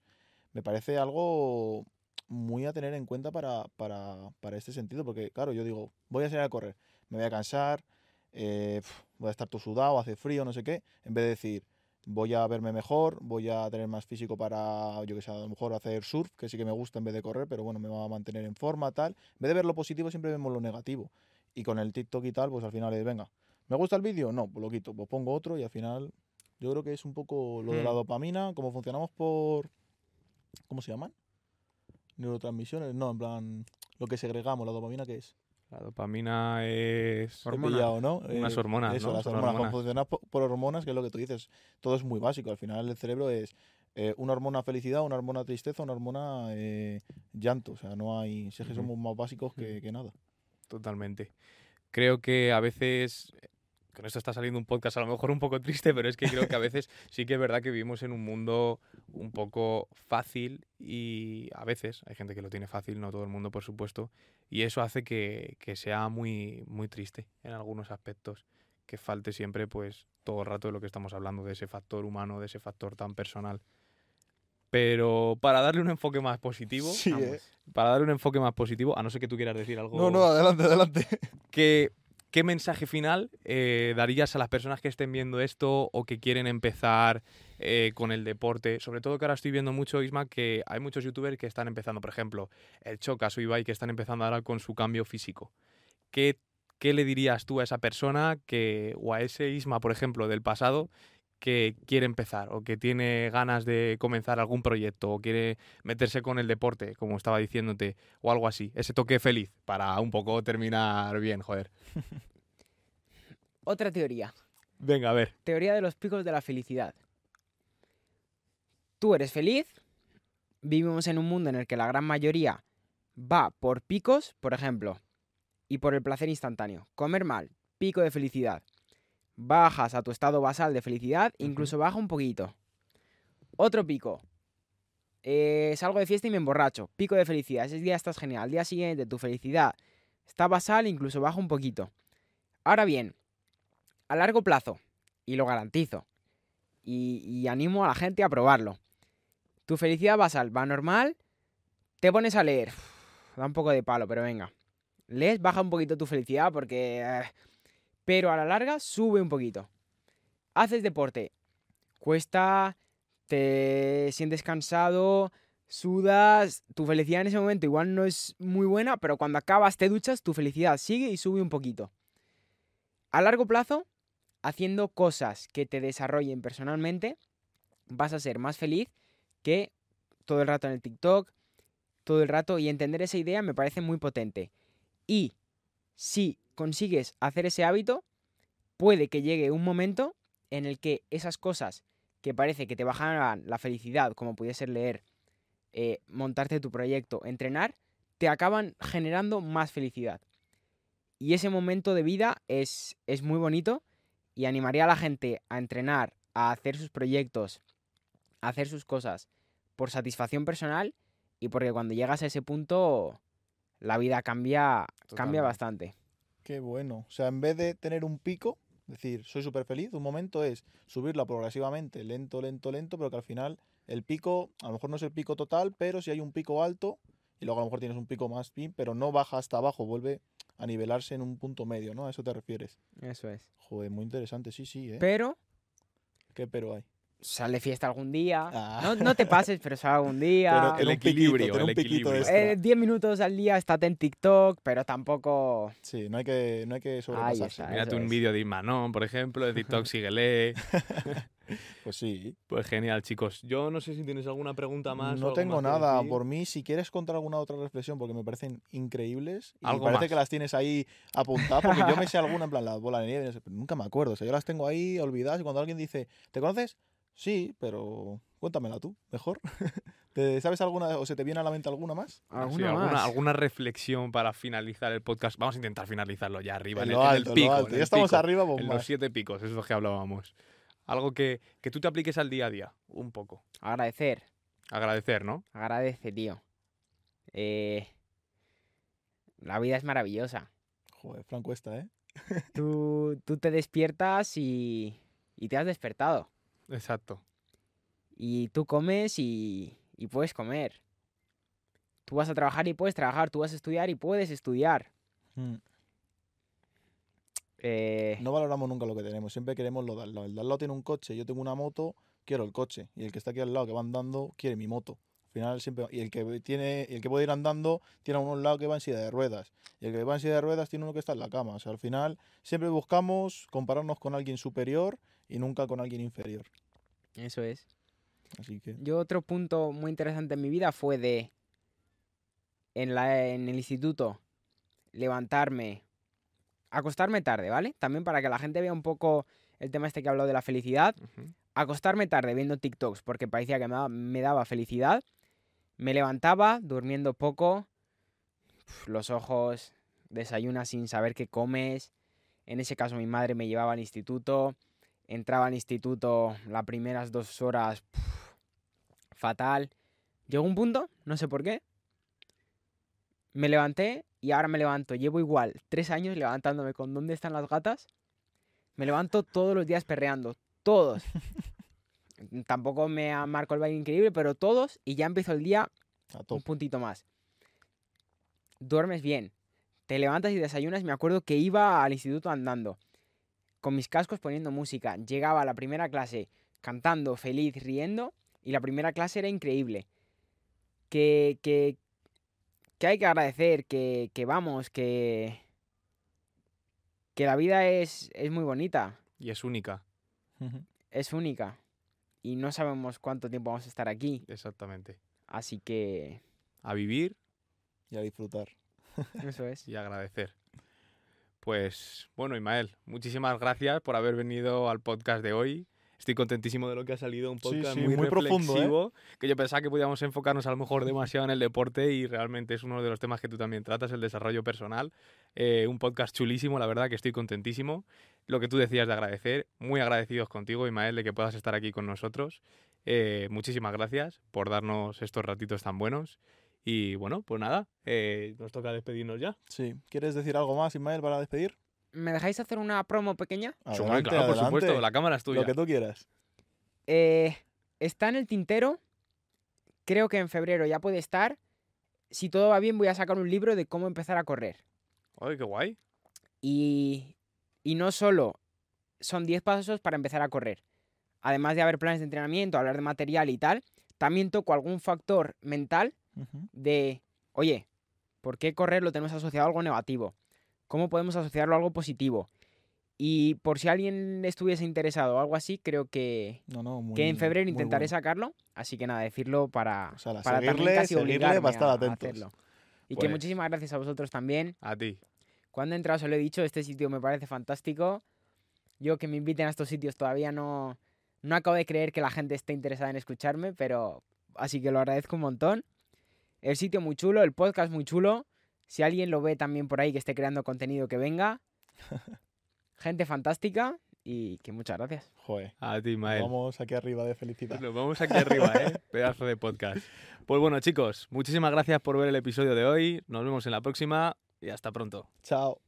me parece algo muy a tener en cuenta para, para, para este sentido, porque claro, yo digo, voy a salir a correr, me voy a cansar, eh, voy a estar todo sudado, hace frío, no sé qué, en vez de decir, voy a verme mejor, voy a tener más físico para, yo que sé, a lo mejor hacer surf, que sí que me gusta en vez de correr, pero bueno, me va a mantener en forma, tal. En vez de ver lo positivo, siempre vemos lo negativo. Y con el TikTok y tal, pues al final es, venga, ¿me gusta el vídeo? No, pues lo quito, pues pongo otro y al final yo creo que es un poco lo de la Hmm. dopamina, como funcionamos por, ¿cómo se llaman? Neurotransmisiones, no, en plan, lo que segregamos, la dopamina, ¿qué es? La dopamina es... Hormona. pillado, ¿no? Unas Eh, hormonas, Eso, ¿no? las hormonas. hormonas. Como funcionas po- por, hormonas, que es lo que tú dices. Todo es muy básico. Al final el cerebro es eh, una hormona felicidad, una hormona tristeza, una hormona eh, llanto. O sea, no hay... Si es que somos más básicos que, que nada. Totalmente. Creo que a veces, con esto está saliendo un podcast a lo mejor un poco triste, pero es que creo que a veces [LAUGHS] sí que es verdad que vivimos en un mundo un poco fácil y a veces hay gente que lo tiene fácil, no todo el mundo por supuesto, y eso hace que, que sea muy, muy triste en algunos aspectos, que falte siempre pues todo el rato de lo que estamos hablando, de ese factor humano, de ese factor tan personal. Pero para darle un enfoque más positivo, Sí, Vamos. ¿eh? para darle un enfoque más positivo, a no ser que tú quieras decir algo. No, no, adelante, adelante. ¿Qué, qué mensaje final eh, darías a las personas que estén viendo esto o que quieren empezar eh, con el deporte? Sobre todo que ahora estoy viendo mucho, Isma, que hay muchos youtubers que están empezando, por ejemplo, el Chocas o Ibai, que están empezando ahora con su cambio físico. ¿Qué, qué le dirías tú a esa persona que, o a ese Isma, por ejemplo, del pasado, que quiere empezar o que tiene ganas de comenzar algún proyecto o quiere meterse con el deporte, como estaba diciéndote, o algo así? Ese toque feliz para un poco terminar bien, joder. Otra teoría. Venga, a ver. Teoría de los picos de la felicidad. Tú eres feliz. Vivimos en un mundo en el que la gran mayoría va por picos, por ejemplo, y por el placer instantáneo. Comer mal, pico de felicidad. Bajas a tu estado basal de felicidad, incluso baja un poquito. Otro pico. Eh, salgo de fiesta y me emborracho. Pico de felicidad. Ese día estás genial. Al día siguiente tu felicidad está basal, incluso baja un poquito. Ahora bien, a largo plazo, y lo garantizo, y, y animo a la gente a probarlo. Tu felicidad basal va normal, te pones a leer. Da un poco de palo, pero venga. Lees, baja un poquito tu felicidad porque... eh, pero a la larga sube un poquito. Haces deporte. Cuesta, te sientes cansado, sudas. Tu felicidad en ese momento igual no es muy buena, pero cuando acabas te duchas, tu felicidad sigue y sube un poquito. A largo plazo, haciendo cosas que te desarrollen personalmente, vas a ser más feliz que todo el rato en el TikTok, todo el rato, y entender esa idea me parece muy potente. Y si consigues hacer ese hábito, puede que llegue un momento en el que esas cosas que parece que te bajarán la felicidad, como puede ser leer, eh, montarte tu proyecto, entrenar, te acaban generando más felicidad. Y ese momento de vida es, es muy bonito y animaría a la gente a entrenar, a hacer sus proyectos, a hacer sus cosas por satisfacción personal y porque cuando llegas a ese punto la vida cambia, cambia bastante. Qué bueno. O sea, en vez de tener un pico, decir, soy súper feliz, un momento es subirla progresivamente, lento, lento, lento, pero que al final el pico, a lo mejor no es el pico total, pero si hay un pico alto y luego a lo mejor tienes un pico más fin, pero no baja hasta abajo, vuelve a nivelarse en un punto medio, ¿no? A eso te refieres. Eso es. Joder, muy interesante, sí, sí, ¿eh? Pero ¿Qué pero hay? Sal de fiesta algún día. Ah. No, no te pases, pero sal algún día. Pero el equilibrio, el equilibrio. extra. Eh, 10 minutos al día estate en TikTok, pero tampoco... Sí, no hay que, no hay que sobrepasarse. está. Mírate un es. vídeo de Ismanón, por ejemplo, de TikTok, [LAUGHS] síguele. [LAUGHS] Pues sí. Pues genial, chicos. Yo no sé si tienes alguna pregunta más. No tengo más nada. decir. Por mí, si quieres contar alguna otra reflexión, porque me parecen increíbles. Y Algo parece más. que las tienes ahí apuntadas, porque yo me [LAUGHS] sé alguna, en plan, la bola de nieve, pero nunca me acuerdo. O sea, yo las tengo ahí olvidadas y cuando alguien dice, ¿te conoces? Sí, pero cuéntamela tú, mejor. [LAUGHS] ¿Te sabes alguna o se te viene a la mente alguna más? Ah, sí, ¿Alguna alguna, más? alguna reflexión para finalizar el podcast. Vamos a intentar finalizarlo ya arriba, En en, lo el, en alto, el en lo pico. alto. en Ya el estamos pico, arriba, En los siete picos, eso es lo que hablábamos. Algo que, que tú te apliques al día a día, un poco. Agradecer. Agradecer, ¿no? Agradece, tío. Eh, la vida es maravillosa. Joder, Fran cuesta, ¿eh? Tú, tú te despiertas y, y te has despertado. Exacto. Y tú comes y, y puedes comer. Tú vas a trabajar y puedes trabajar. Tú vas a estudiar y puedes estudiar. Mm. Eh, No valoramos nunca lo que tenemos, siempre queremos lo de al lado. El de al lado tiene un coche, yo tengo una moto, quiero el coche. Y el que está aquí al lado que va andando quiere mi moto. Al final siempre. Y el que tiene, y el que puede ir andando tiene a un lado que va en silla de ruedas. Y el que va en silla de ruedas tiene uno que está en la cama. O sea, al final siempre buscamos compararnos con alguien superior y nunca con alguien inferior. Eso es. Así que. Yo otro punto muy interesante en mi vida fue de en, la, en el instituto levantarme, acostarme tarde, ¿vale? También para que la gente vea un poco el tema este que hablado de la felicidad. Acostarme tarde viendo TikToks porque parecía que me daba, me daba felicidad. Me levantaba durmiendo poco, uf, los ojos, desayunas sin saber qué comes. En ese caso mi madre me llevaba al instituto. Entraba al instituto las primeras dos horas puf, fatal. Llegó un punto, no sé por qué. Me levanté y ahora me levanto. Llevo igual tres años levantándome con ¿Dónde están las gatas? Me levanto todos los días perreando. Todos. [LAUGHS] Tampoco me marcó el baile increíble, pero todos y ya empiezo el día A un puntito más. Duermes bien. Te levantas y desayunas. Me acuerdo que iba al instituto andando, con mis cascos poniendo música. Llegaba a la primera clase cantando, feliz, riendo, y la primera clase era increíble. Que, que, que hay que agradecer, que, que vamos, que, que la vida es, es muy bonita, Y es única, es única. Y no sabemos cuánto tiempo vamos a estar aquí. exactamente. Así que A vivir Y a disfrutar. eso es. y agradecer. Pues bueno, Ismael, muchísimas gracias por haber venido al podcast de hoy. Estoy contentísimo de lo que ha salido, un podcast sí, muy, muy profundo, ¿eh? reflexivo, que yo pensaba que podíamos enfocarnos a lo mejor demasiado en el deporte y realmente es uno de los temas que tú también tratas, el desarrollo personal. Eh, un podcast chulísimo, la verdad que estoy contentísimo. Lo que tú decías de agradecer, muy agradecidos contigo, Ismael, de que puedas estar aquí con nosotros. Eh, muchísimas gracias por darnos estos ratitos tan buenos. Y bueno, pues nada, eh, nos toca despedirnos ya. Sí. ¿Quieres decir algo más, Ismael, para despedir? ¿Me dejáis hacer una promo pequeña? Sí, Adelante, claro, por supuesto, la cámara es tuya. Lo que tú quieras. Eh, está en el tintero. Creo que en febrero ya puede estar. Si todo va bien, voy a sacar un libro de cómo empezar a correr. Ay, qué guay. Y, y no solo son 10 pasos para empezar a correr. Además de haber planes de entrenamiento, hablar de material y tal, también toco algún factor mental De, oye, ¿por qué correr lo tenemos asociado a algo negativo? ¿Cómo podemos asociarlo a algo positivo? Y por si alguien estuviese interesado o algo así, creo que, No, no, muy, que en febrero intentaré bueno. sacarlo. Así que nada, decirlo para, O sea, la para también seguirle, casi seguirle a atentos. hacerlo. Y que Pues- muchísimas gracias a vosotros también. A ti. Cuando he entrado se lo he dicho, este sitio me parece fantástico. Yo que me inviten a estos sitios todavía no, no acabo de creer que la gente esté interesada en escucharme, pero así que lo agradezco un montón. El sitio muy chulo, el podcast muy chulo. Si alguien lo ve también por ahí que esté creando contenido, que venga. [LAUGHS] Gente fantástica y que muchas gracias. Joder. A ti, Ismael. Vamos aquí arriba de felicidad. Nos vamos aquí arriba, ¿eh? [LAUGHS] Pedazo de podcast. Pues bueno, chicos, muchísimas gracias por ver el episodio de hoy. Nos vemos en la próxima y hasta pronto. Chao.